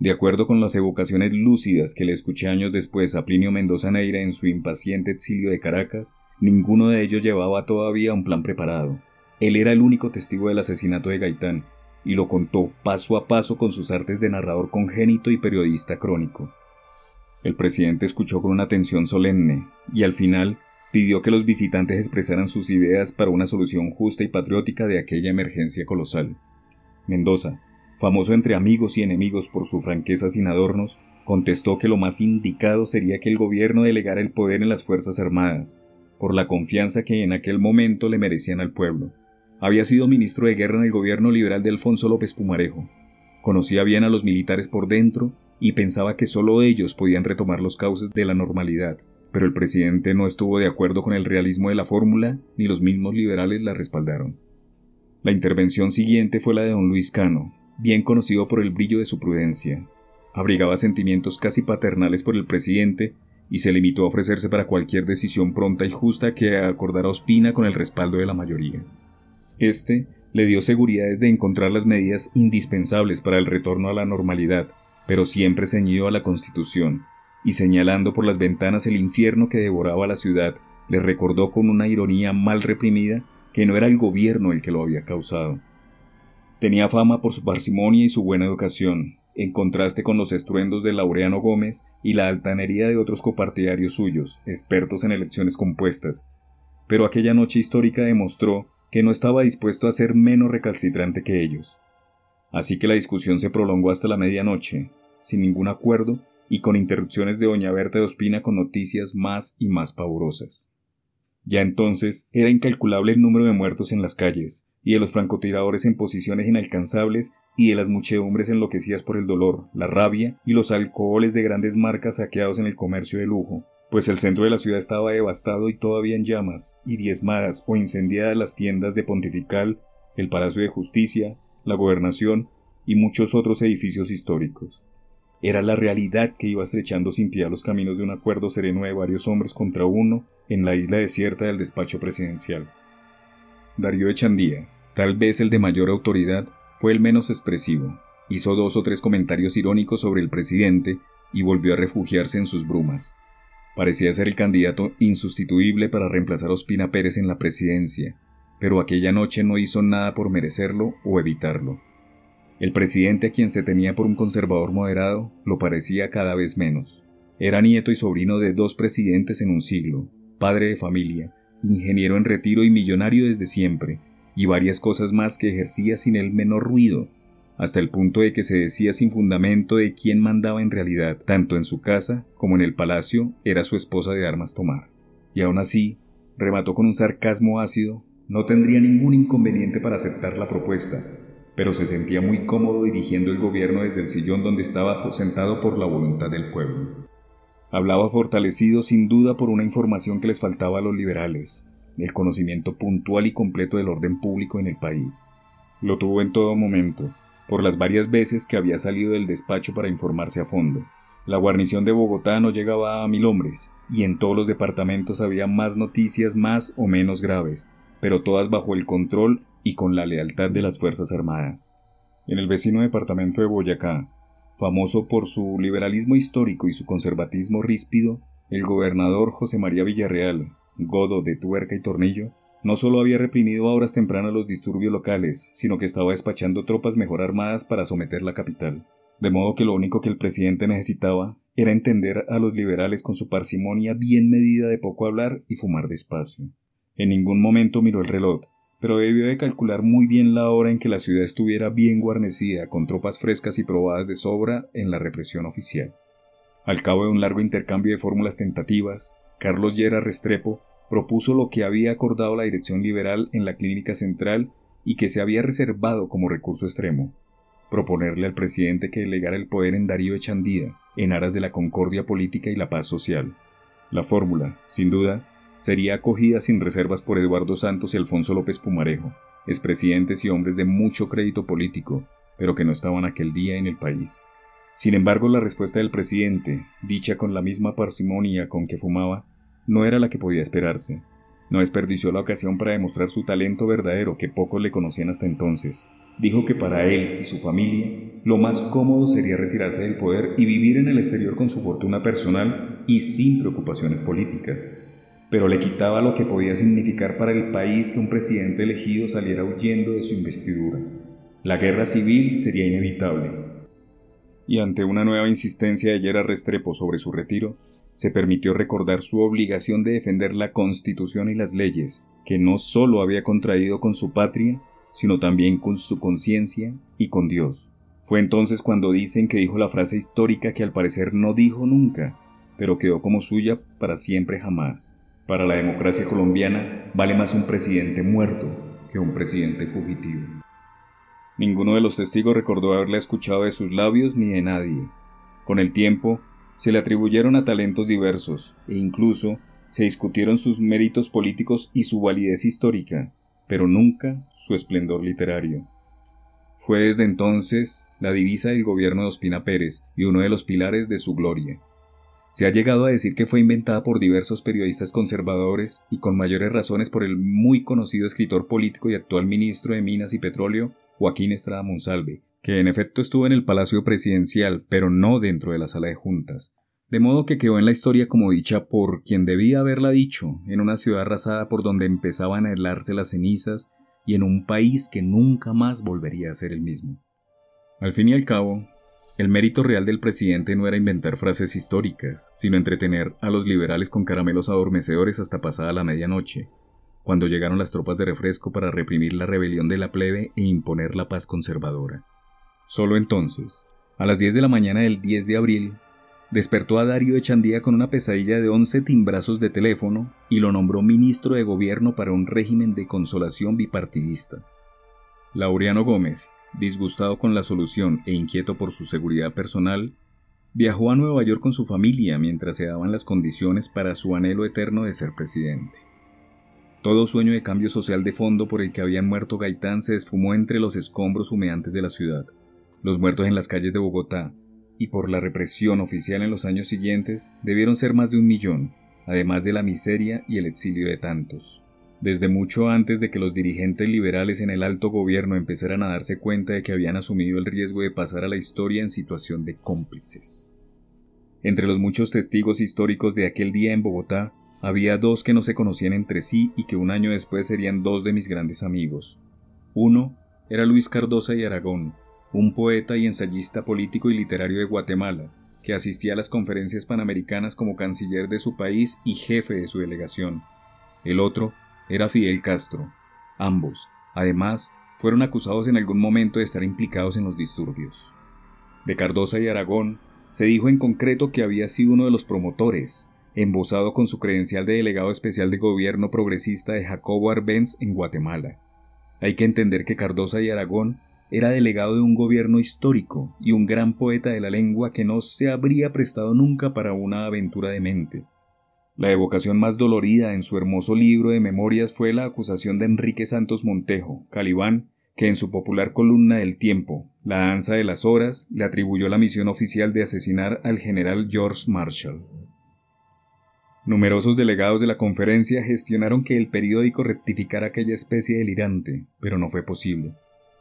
De acuerdo con las evocaciones lúcidas que le escuché años después a Plinio Mendoza Neira en su impaciente exilio de Caracas, Ninguno de ellos llevaba todavía un plan preparado. Él era el único testigo del asesinato de Gaitán, y lo contó paso a paso con sus artes de narrador congénito y periodista crónico. El presidente escuchó con una atención solemne, y al final pidió que los visitantes expresaran sus ideas para una solución justa y patriótica de aquella emergencia colosal. Mendoza, famoso entre amigos y enemigos por su franqueza sin adornos, contestó que lo más indicado sería que el gobierno delegara el poder en las Fuerzas Armadas, por la confianza que en aquel momento le merecían al pueblo. Había sido ministro de guerra en el gobierno liberal de Alfonso López Pumarejo. Conocía bien a los militares por dentro y pensaba que solo ellos podían retomar los cauces de la normalidad, pero el presidente no estuvo de acuerdo con el realismo de la fórmula ni los mismos liberales la respaldaron. La intervención siguiente fue la de don Luis Cano, bien conocido por el brillo de su prudencia. Abrigaba sentimientos casi paternales por el presidente y se limitó a ofrecerse para cualquier decisión pronta y justa que acordara Ospina con el respaldo de la mayoría. Este le dio seguridades de encontrar las medidas indispensables para el retorno a la normalidad, pero siempre ceñido a la Constitución, y señalando por las ventanas el infierno que devoraba la ciudad, le recordó con una ironía mal reprimida que no era el gobierno el que lo había causado. Tenía fama por su parsimonia y su buena educación, en contraste con los estruendos de Laureano Gómez y la altanería de otros copartidarios suyos, expertos en elecciones compuestas. Pero aquella noche histórica demostró que no estaba dispuesto a ser menos recalcitrante que ellos. Así que la discusión se prolongó hasta la medianoche, sin ningún acuerdo y con interrupciones de doña Berta de Ospina con noticias más y más pavorosas. Ya entonces era incalculable el número de muertos en las calles, y de los francotiradores en posiciones inalcanzables, y de las muchedumbres enloquecidas por el dolor, la rabia y los alcoholes de grandes marcas saqueados en el comercio de lujo, pues el centro de la ciudad estaba devastado y todavía en llamas, y diezmadas o incendiadas las tiendas de Pontifical, el Palacio de Justicia, la Gobernación y muchos otros edificios históricos. Era la realidad que iba estrechando sin piedad los caminos de un acuerdo sereno de varios hombres contra uno en la isla desierta del despacho presidencial. Darío Echandía, tal vez el de mayor autoridad, fue el menos expresivo. Hizo dos o tres comentarios irónicos sobre el presidente y volvió a refugiarse en sus brumas. Parecía ser el candidato insustituible para reemplazar a Ospina Pérez en la presidencia, pero aquella noche no hizo nada por merecerlo o evitarlo. El presidente, a quien se tenía por un conservador moderado, lo parecía cada vez menos. Era nieto y sobrino de dos presidentes en un siglo, padre de familia, ingeniero en retiro y millonario desde siempre, y varias cosas más que ejercía sin el menor ruido, hasta el punto de que se decía sin fundamento de quién mandaba en realidad, tanto en su casa como en el palacio, era su esposa de armas tomar. Y aún así, remató con un sarcasmo ácido, no tendría ningún inconveniente para aceptar la propuesta, pero se sentía muy cómodo dirigiendo el gobierno desde el sillón donde estaba sentado por la voluntad del pueblo. Hablaba fortalecido sin duda por una información que les faltaba a los liberales, el conocimiento puntual y completo del orden público en el país. Lo tuvo en todo momento, por las varias veces que había salido del despacho para informarse a fondo. La guarnición de Bogotá no llegaba a mil hombres, y en todos los departamentos había más noticias más o menos graves, pero todas bajo el control y con la lealtad de las Fuerzas Armadas. En el vecino departamento de Boyacá, famoso por su liberalismo histórico y su conservatismo ríspido, el gobernador José María Villarreal, godo de tuerca y tornillo, no solo había reprimido a horas tempranas los disturbios locales, sino que estaba despachando tropas mejor armadas para someter la capital. De modo que lo único que el presidente necesitaba era entender a los liberales con su parsimonia bien medida de poco hablar y fumar despacio. En ningún momento miró el reloj, pero debió de calcular muy bien la hora en que la ciudad estuviera bien guarnecida con tropas frescas y probadas de sobra en la represión oficial. Al cabo de un largo intercambio de fórmulas tentativas, Carlos Llera Restrepo propuso lo que había acordado la dirección liberal en la clínica central y que se había reservado como recurso extremo, proponerle al presidente que delegara el poder en Darío Echandía, en aras de la concordia política y la paz social. La fórmula, sin duda, sería acogida sin reservas por Eduardo Santos y Alfonso López Pumarejo, expresidentes y hombres de mucho crédito político, pero que no estaban aquel día en el país. Sin embargo, la respuesta del presidente, dicha con la misma parsimonia con que fumaba, no era la que podía esperarse. No desperdició la ocasión para demostrar su talento verdadero que pocos le conocían hasta entonces. Dijo que para él y su familia lo más cómodo sería retirarse del poder y vivir en el exterior con su fortuna personal y sin preocupaciones políticas pero le quitaba lo que podía significar para el país que un presidente elegido saliera huyendo de su investidura. La guerra civil sería inevitable. Y ante una nueva insistencia de Yera Restrepo sobre su retiro, se permitió recordar su obligación de defender la Constitución y las leyes, que no sólo había contraído con su patria, sino también con su conciencia y con Dios. Fue entonces cuando dicen que dijo la frase histórica que al parecer no dijo nunca, pero quedó como suya para siempre jamás. Para la democracia colombiana vale más un presidente muerto que un presidente fugitivo. Ninguno de los testigos recordó haberle escuchado de sus labios ni de nadie. Con el tiempo, se le atribuyeron a talentos diversos e incluso se discutieron sus méritos políticos y su validez histórica, pero nunca su esplendor literario. Fue desde entonces la divisa del gobierno de Ospina Pérez y uno de los pilares de su gloria. Se ha llegado a decir que fue inventada por diversos periodistas conservadores y con mayores razones por el muy conocido escritor político y actual ministro de Minas y Petróleo, Joaquín Estrada Monsalve, que en efecto estuvo en el Palacio Presidencial, pero no dentro de la sala de juntas. De modo que quedó en la historia como dicha por quien debía haberla dicho, en una ciudad arrasada por donde empezaban a helarse las cenizas y en un país que nunca más volvería a ser el mismo. Al fin y al cabo, el mérito real del presidente no era inventar frases históricas, sino entretener a los liberales con caramelos adormecedores hasta pasada la medianoche, cuando llegaron las tropas de refresco para reprimir la rebelión de la plebe e imponer la paz conservadora. Solo entonces, a las 10 de la mañana del 10 de abril, despertó a Darío Echandía con una pesadilla de 11 timbrazos de teléfono y lo nombró ministro de gobierno para un régimen de consolación bipartidista. Laureano Gómez, disgustado con la solución e inquieto por su seguridad personal, viajó a Nueva York con su familia mientras se daban las condiciones para su anhelo eterno de ser presidente. Todo sueño de cambio social de fondo por el que había muerto Gaitán se esfumó entre los escombros humeantes de la ciudad. Los muertos en las calles de Bogotá, y por la represión oficial en los años siguientes, debieron ser más de un millón, además de la miseria y el exilio de tantos desde mucho antes de que los dirigentes liberales en el alto gobierno empezaran a darse cuenta de que habían asumido el riesgo de pasar a la historia en situación de cómplices. Entre los muchos testigos históricos de aquel día en Bogotá, había dos que no se conocían entre sí y que un año después serían dos de mis grandes amigos. Uno era Luis Cardosa y Aragón, un poeta y ensayista político y literario de Guatemala, que asistía a las conferencias panamericanas como canciller de su país y jefe de su delegación. El otro era Fidel Castro. Ambos, además, fueron acusados en algún momento de estar implicados en los disturbios. De Cardosa y Aragón se dijo en concreto que había sido uno de los promotores, embosado con su credencial de delegado especial de gobierno progresista de Jacobo Arbenz en Guatemala. Hay que entender que Cardosa y Aragón era delegado de un gobierno histórico y un gran poeta de la lengua que no se habría prestado nunca para una aventura de mente. La evocación más dolorida en su hermoso libro de memorias fue la acusación de Enrique Santos Montejo, Calibán, que en su popular columna del tiempo, La danza de las horas, le atribuyó la misión oficial de asesinar al general George Marshall. Numerosos delegados de la conferencia gestionaron que el periódico rectificara aquella especie delirante, pero no fue posible.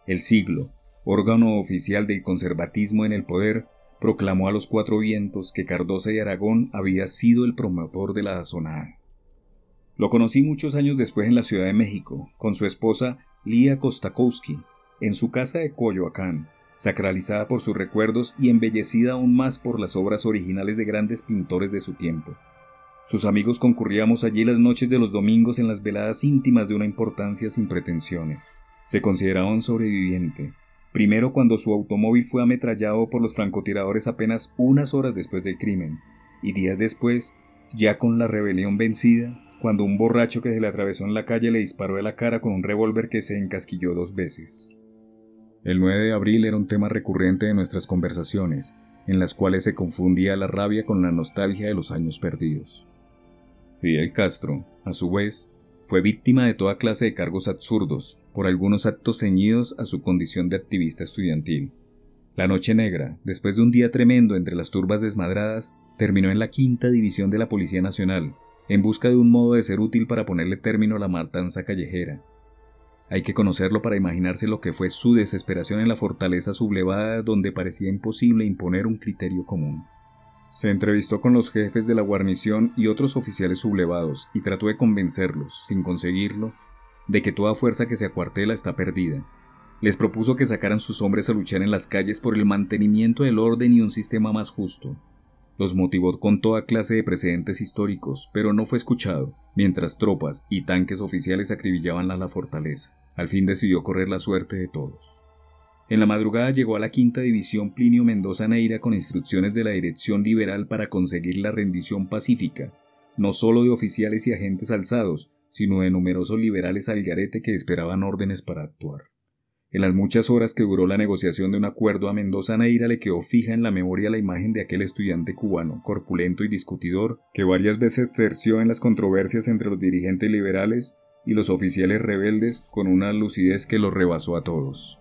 El siglo, órgano oficial del conservatismo en el poder, proclamó a los cuatro vientos que Cardosa y Aragón había sido el promotor de la azonada. Lo conocí muchos años después en la Ciudad de México, con su esposa Lía Kostakowski, en su casa de Coyoacán, sacralizada por sus recuerdos y embellecida aún más por las obras originales de grandes pintores de su tiempo. Sus amigos concurríamos allí las noches de los domingos en las veladas íntimas de una importancia sin pretensiones. Se consideraba un sobreviviente, Primero cuando su automóvil fue ametrallado por los francotiradores apenas unas horas después del crimen, y días después, ya con la rebelión vencida, cuando un borracho que se le atravesó en la calle le disparó a la cara con un revólver que se encasquilló dos veces. El 9 de abril era un tema recurrente de nuestras conversaciones, en las cuales se confundía la rabia con la nostalgia de los años perdidos. Fidel Castro, a su vez, fue víctima de toda clase de cargos absurdos, por algunos actos ceñidos a su condición de activista estudiantil. La Noche Negra, después de un día tremendo entre las turbas desmadradas, terminó en la quinta división de la Policía Nacional, en busca de un modo de ser útil para ponerle término a la matanza callejera. Hay que conocerlo para imaginarse lo que fue su desesperación en la fortaleza sublevada donde parecía imposible imponer un criterio común. Se entrevistó con los jefes de la guarnición y otros oficiales sublevados y trató de convencerlos, sin conseguirlo, de que toda fuerza que se acuartela está perdida. Les propuso que sacaran sus hombres a luchar en las calles por el mantenimiento del orden y un sistema más justo. Los motivó con toda clase de precedentes históricos, pero no fue escuchado, mientras tropas y tanques oficiales acribillaban a la fortaleza. Al fin decidió correr la suerte de todos. En la madrugada llegó a la quinta división Plinio Mendoza Neira con instrucciones de la dirección liberal para conseguir la rendición pacífica, no solo de oficiales y agentes alzados, sino de numerosos liberales al garete que esperaban órdenes para actuar. En las muchas horas que duró la negociación de un acuerdo a Mendoza Neira le quedó fija en la memoria la imagen de aquel estudiante cubano, corpulento y discutidor, que varias veces terció en las controversias entre los dirigentes liberales y los oficiales rebeldes con una lucidez que los rebasó a todos.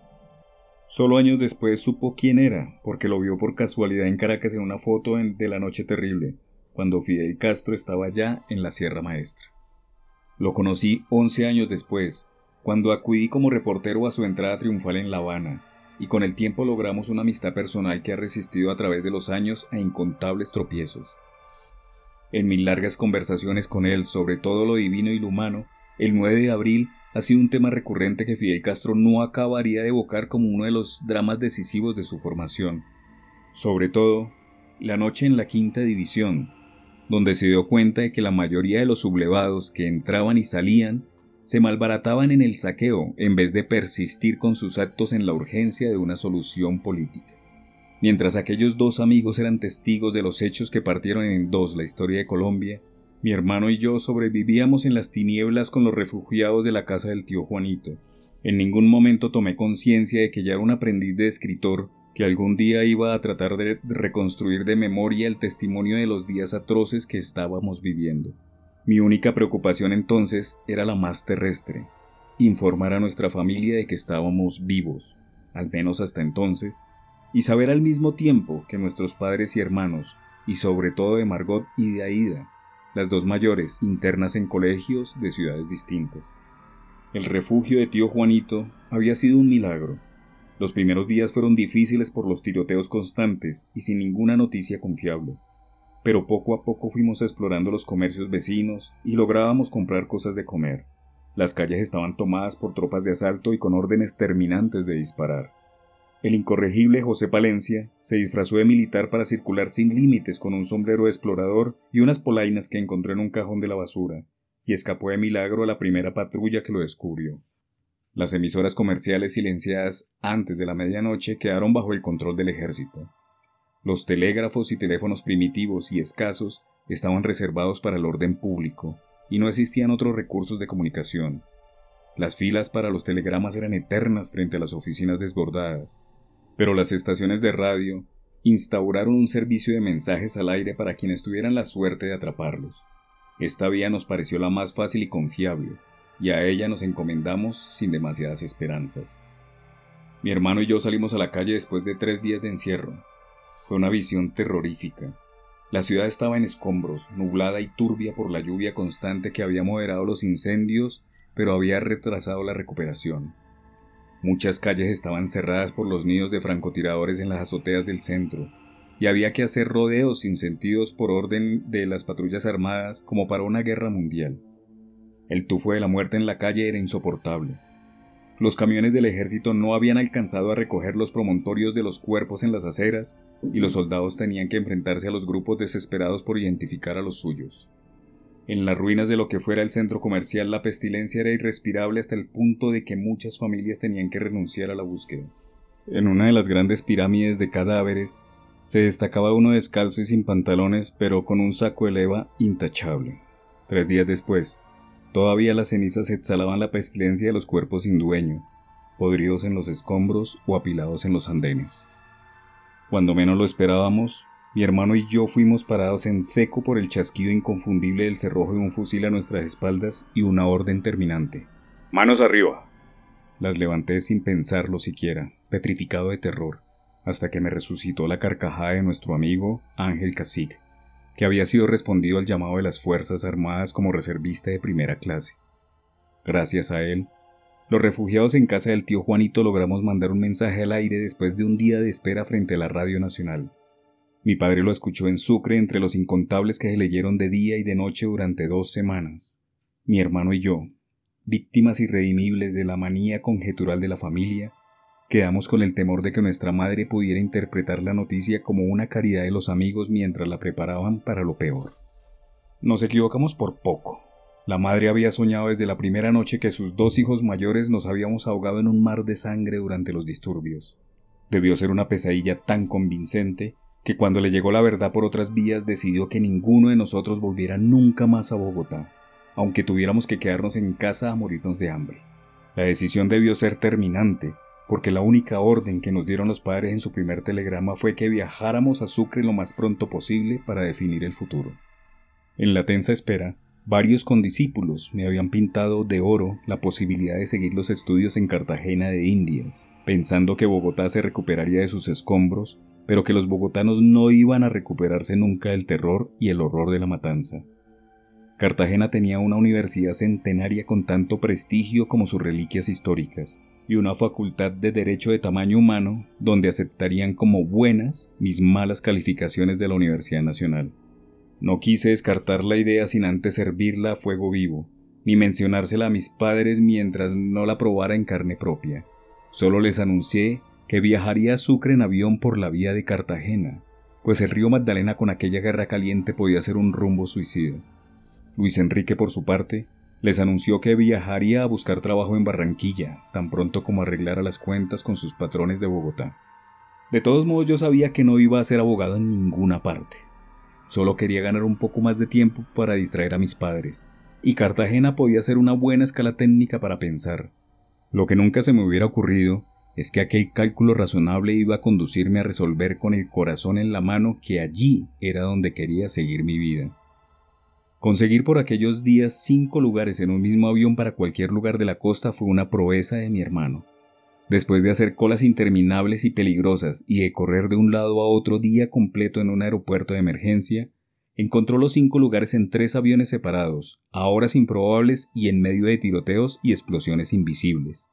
Solo años después supo quién era, porque lo vio por casualidad en Caracas en una foto de la Noche Terrible, cuando Fidel Castro estaba ya en la Sierra Maestra. Lo conocí 11 años después, cuando acudí como reportero a su entrada triunfal en La Habana, y con el tiempo logramos una amistad personal que ha resistido a través de los años a incontables tropiezos. En mis largas conversaciones con él sobre todo lo divino y lo humano, el 9 de abril ha sido un tema recurrente que Fidel Castro no acabaría de evocar como uno de los dramas decisivos de su formación. Sobre todo, la noche en la quinta división, donde se dio cuenta de que la mayoría de los sublevados que entraban y salían se malbarataban en el saqueo en vez de persistir con sus actos en la urgencia de una solución política. Mientras aquellos dos amigos eran testigos de los hechos que partieron en dos la historia de Colombia, mi hermano y yo sobrevivíamos en las tinieblas con los refugiados de la casa del tío Juanito. En ningún momento tomé conciencia de que ya era un aprendiz de escritor que algún día iba a tratar de reconstruir de memoria el testimonio de los días atroces que estábamos viviendo. Mi única preocupación entonces era la más terrestre, informar a nuestra familia de que estábamos vivos, al menos hasta entonces, y saber al mismo tiempo que nuestros padres y hermanos, y sobre todo de Margot y de Aida, las dos mayores, internas en colegios de ciudades distintas. El refugio de tío Juanito había sido un milagro. Los primeros días fueron difíciles por los tiroteos constantes y sin ninguna noticia confiable. Pero poco a poco fuimos explorando los comercios vecinos y lográbamos comprar cosas de comer. Las calles estaban tomadas por tropas de asalto y con órdenes terminantes de disparar. El incorregible José Palencia se disfrazó de militar para circular sin límites con un sombrero explorador y unas polainas que encontró en un cajón de la basura, y escapó de milagro a la primera patrulla que lo descubrió. Las emisoras comerciales silenciadas antes de la medianoche quedaron bajo el control del ejército. Los telégrafos y teléfonos primitivos y escasos estaban reservados para el orden público, y no existían otros recursos de comunicación. Las filas para los telegramas eran eternas frente a las oficinas desbordadas, pero las estaciones de radio instauraron un servicio de mensajes al aire para quienes tuvieran la suerte de atraparlos. Esta vía nos pareció la más fácil y confiable, y a ella nos encomendamos sin demasiadas esperanzas. Mi hermano y yo salimos a la calle después de tres días de encierro. Fue una visión terrorífica. La ciudad estaba en escombros, nublada y turbia por la lluvia constante que había moderado los incendios, pero había retrasado la recuperación. Muchas calles estaban cerradas por los nidos de francotiradores en las azoteas del centro, y había que hacer rodeos sin sentidos por orden de las patrullas armadas como para una guerra mundial. El tufo de la muerte en la calle era insoportable. Los camiones del ejército no habían alcanzado a recoger los promontorios de los cuerpos en las aceras, y los soldados tenían que enfrentarse a los grupos desesperados por identificar a los suyos. En las ruinas de lo que fuera el centro comercial la pestilencia era irrespirable hasta el punto de que muchas familias tenían que renunciar a la búsqueda. En una de las grandes pirámides de cadáveres se destacaba uno descalzo y sin pantalones, pero con un saco de leva intachable. Tres días después, todavía las cenizas exhalaban la pestilencia de los cuerpos sin dueño, podridos en los escombros o apilados en los andenes. Cuando menos lo esperábamos, mi hermano y yo fuimos parados en seco por el chasquido inconfundible del cerrojo de un fusil a nuestras espaldas y una orden terminante. Manos arriba. Las levanté sin pensarlo siquiera, petrificado de terror, hasta que me resucitó la carcajada de nuestro amigo Ángel Cacique, que había sido respondido al llamado de las Fuerzas Armadas como reservista de primera clase. Gracias a él, los refugiados en casa del tío Juanito logramos mandar un mensaje al aire después de un día de espera frente a la Radio Nacional. Mi padre lo escuchó en Sucre entre los incontables que se leyeron de día y de noche durante dos semanas. Mi hermano y yo, víctimas irredimibles de la manía conjetural de la familia, quedamos con el temor de que nuestra madre pudiera interpretar la noticia como una caridad de los amigos mientras la preparaban para lo peor. Nos equivocamos por poco. La madre había soñado desde la primera noche que sus dos hijos mayores nos habíamos ahogado en un mar de sangre durante los disturbios. Debió ser una pesadilla tan convincente que cuando le llegó la verdad por otras vías decidió que ninguno de nosotros volviera nunca más a Bogotá, aunque tuviéramos que quedarnos en casa a morirnos de hambre. La decisión debió ser terminante, porque la única orden que nos dieron los padres en su primer telegrama fue que viajáramos a Sucre lo más pronto posible para definir el futuro. En la tensa espera, varios condiscípulos me habían pintado de oro la posibilidad de seguir los estudios en Cartagena de Indias, pensando que Bogotá se recuperaría de sus escombros pero que los bogotanos no iban a recuperarse nunca del terror y el horror de la matanza. Cartagena tenía una universidad centenaria con tanto prestigio como sus reliquias históricas, y una facultad de derecho de tamaño humano donde aceptarían como buenas mis malas calificaciones de la Universidad Nacional. No quise descartar la idea sin antes servirla a fuego vivo, ni mencionársela a mis padres mientras no la probara en carne propia. Solo les anuncié que viajaría a Sucre en avión por la vía de Cartagena, pues el río Magdalena con aquella guerra caliente podía ser un rumbo suicida. Luis Enrique, por su parte, les anunció que viajaría a buscar trabajo en Barranquilla, tan pronto como arreglara las cuentas con sus patrones de Bogotá. De todos modos yo sabía que no iba a ser abogado en ninguna parte. Solo quería ganar un poco más de tiempo para distraer a mis padres, y Cartagena podía ser una buena escala técnica para pensar. Lo que nunca se me hubiera ocurrido es que aquel cálculo razonable iba a conducirme a resolver con el corazón en la mano que allí era donde quería seguir mi vida. Conseguir por aquellos días cinco lugares en un mismo avión para cualquier lugar de la costa fue una proeza de mi hermano. Después de hacer colas interminables y peligrosas y de correr de un lado a otro día completo en un aeropuerto de emergencia, encontró los cinco lugares en tres aviones separados, a horas improbables y en medio de tiroteos y explosiones invisibles.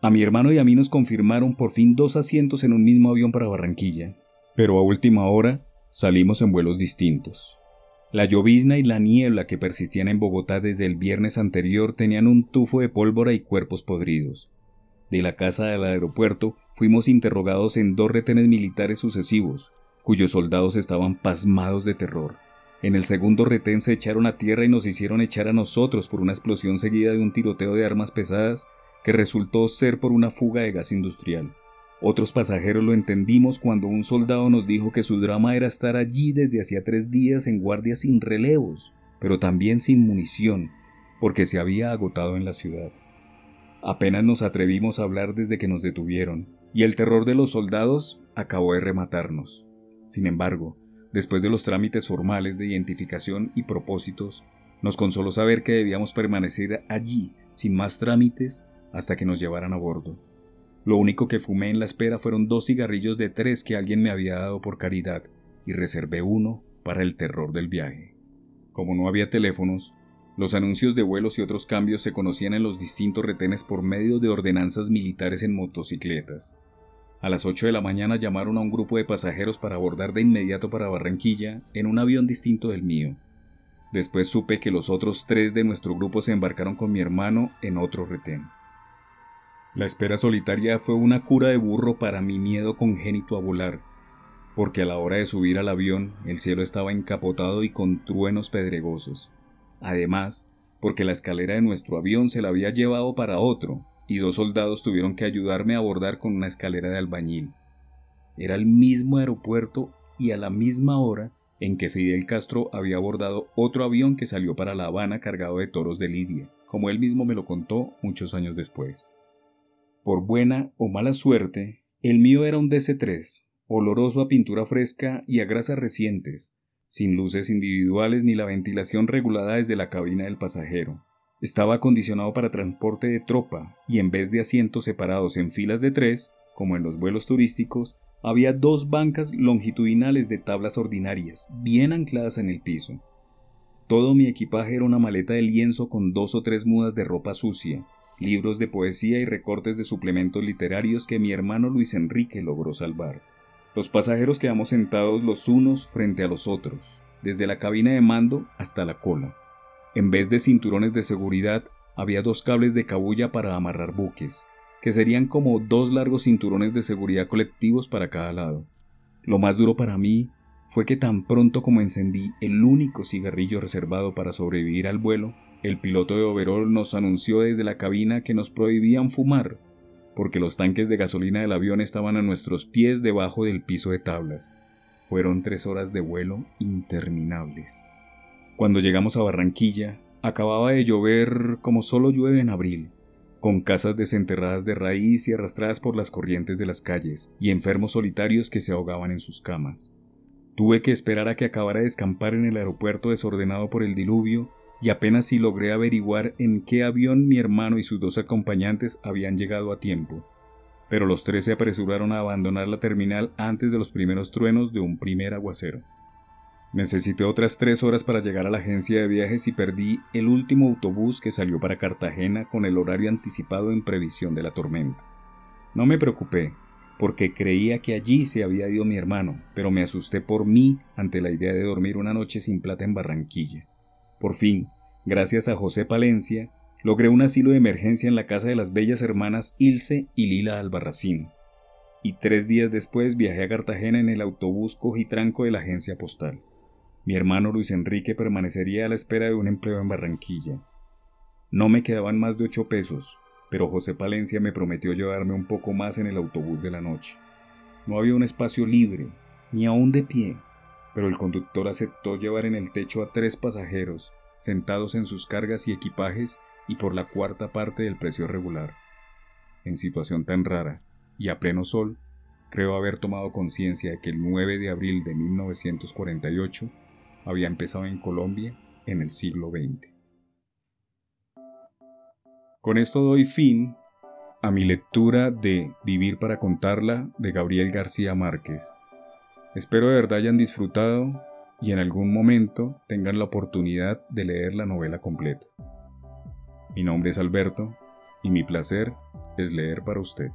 A mi hermano y a mí nos confirmaron por fin dos asientos en un mismo avión para Barranquilla, pero a última hora salimos en vuelos distintos. La llovizna y la niebla que persistían en Bogotá desde el viernes anterior tenían un tufo de pólvora y cuerpos podridos. De la casa del aeropuerto fuimos interrogados en dos retenes militares sucesivos, cuyos soldados estaban pasmados de terror. En el segundo retén se echaron a tierra y nos hicieron echar a nosotros por una explosión seguida de un tiroteo de armas pesadas que resultó ser por una fuga de gas industrial. Otros pasajeros lo entendimos cuando un soldado nos dijo que su drama era estar allí desde hacía tres días en guardia sin relevos, pero también sin munición, porque se había agotado en la ciudad. Apenas nos atrevimos a hablar desde que nos detuvieron, y el terror de los soldados acabó de rematarnos. Sin embargo, después de los trámites formales de identificación y propósitos, nos consoló saber que debíamos permanecer allí, sin más trámites, hasta que nos llevaran a bordo. Lo único que fumé en la espera fueron dos cigarrillos de tres que alguien me había dado por caridad, y reservé uno para el terror del viaje. Como no había teléfonos, los anuncios de vuelos y otros cambios se conocían en los distintos retenes por medio de ordenanzas militares en motocicletas. A las 8 de la mañana llamaron a un grupo de pasajeros para abordar de inmediato para Barranquilla en un avión distinto del mío. Después supe que los otros tres de nuestro grupo se embarcaron con mi hermano en otro retén. La espera solitaria fue una cura de burro para mi miedo congénito a volar, porque a la hora de subir al avión el cielo estaba encapotado y con truenos pedregosos. Además, porque la escalera de nuestro avión se la había llevado para otro, y dos soldados tuvieron que ayudarme a abordar con una escalera de albañil. Era el mismo aeropuerto y a la misma hora en que Fidel Castro había abordado otro avión que salió para La Habana cargado de toros de Lidia, como él mismo me lo contó muchos años después. Por buena o mala suerte, el mío era un DC-3, oloroso a pintura fresca y a grasas recientes, sin luces individuales ni la ventilación regulada desde la cabina del pasajero. Estaba acondicionado para transporte de tropa y en vez de asientos separados en filas de tres, como en los vuelos turísticos, había dos bancas longitudinales de tablas ordinarias, bien ancladas en el piso. Todo mi equipaje era una maleta de lienzo con dos o tres mudas de ropa sucia, libros de poesía y recortes de suplementos literarios que mi hermano Luis Enrique logró salvar. Los pasajeros quedamos sentados los unos frente a los otros, desde la cabina de mando hasta la cola. En vez de cinturones de seguridad, había dos cables de cabulla para amarrar buques, que serían como dos largos cinturones de seguridad colectivos para cada lado. Lo más duro para mí fue que tan pronto como encendí el único cigarrillo reservado para sobrevivir al vuelo, el piloto de overol nos anunció desde la cabina que nos prohibían fumar porque los tanques de gasolina del avión estaban a nuestros pies debajo del piso de tablas. Fueron tres horas de vuelo interminables. Cuando llegamos a Barranquilla, acababa de llover como solo llueve en abril, con casas desenterradas de raíz y arrastradas por las corrientes de las calles, y enfermos solitarios que se ahogaban en sus camas. Tuve que esperar a que acabara de escampar en el aeropuerto desordenado por el diluvio y apenas si logré averiguar en qué avión mi hermano y sus dos acompañantes habían llegado a tiempo. Pero los tres se apresuraron a abandonar la terminal antes de los primeros truenos de un primer aguacero. Necesité otras tres horas para llegar a la agencia de viajes y perdí el último autobús que salió para Cartagena con el horario anticipado en previsión de la tormenta. No me preocupé, porque creía que allí se había ido mi hermano, pero me asusté por mí ante la idea de dormir una noche sin plata en Barranquilla. Por fin, Gracias a José Palencia, logré un asilo de emergencia en la casa de las bellas hermanas Ilse y Lila Albarracín, y tres días después viajé a Cartagena en el autobús cojitranco de la agencia postal. Mi hermano Luis Enrique permanecería a la espera de un empleo en Barranquilla. No me quedaban más de ocho pesos, pero José Palencia me prometió llevarme un poco más en el autobús de la noche. No había un espacio libre, ni aún de pie, pero el conductor aceptó llevar en el techo a tres pasajeros, sentados en sus cargas y equipajes y por la cuarta parte del precio regular. En situación tan rara y a pleno sol, creo haber tomado conciencia de que el 9 de abril de 1948 había empezado en Colombia en el siglo XX. Con esto doy fin a mi lectura de Vivir para contarla de Gabriel García Márquez. Espero de verdad hayan disfrutado y en algún momento tengan la oportunidad de leer la novela completa. Mi nombre es Alberto y mi placer es leer para usted.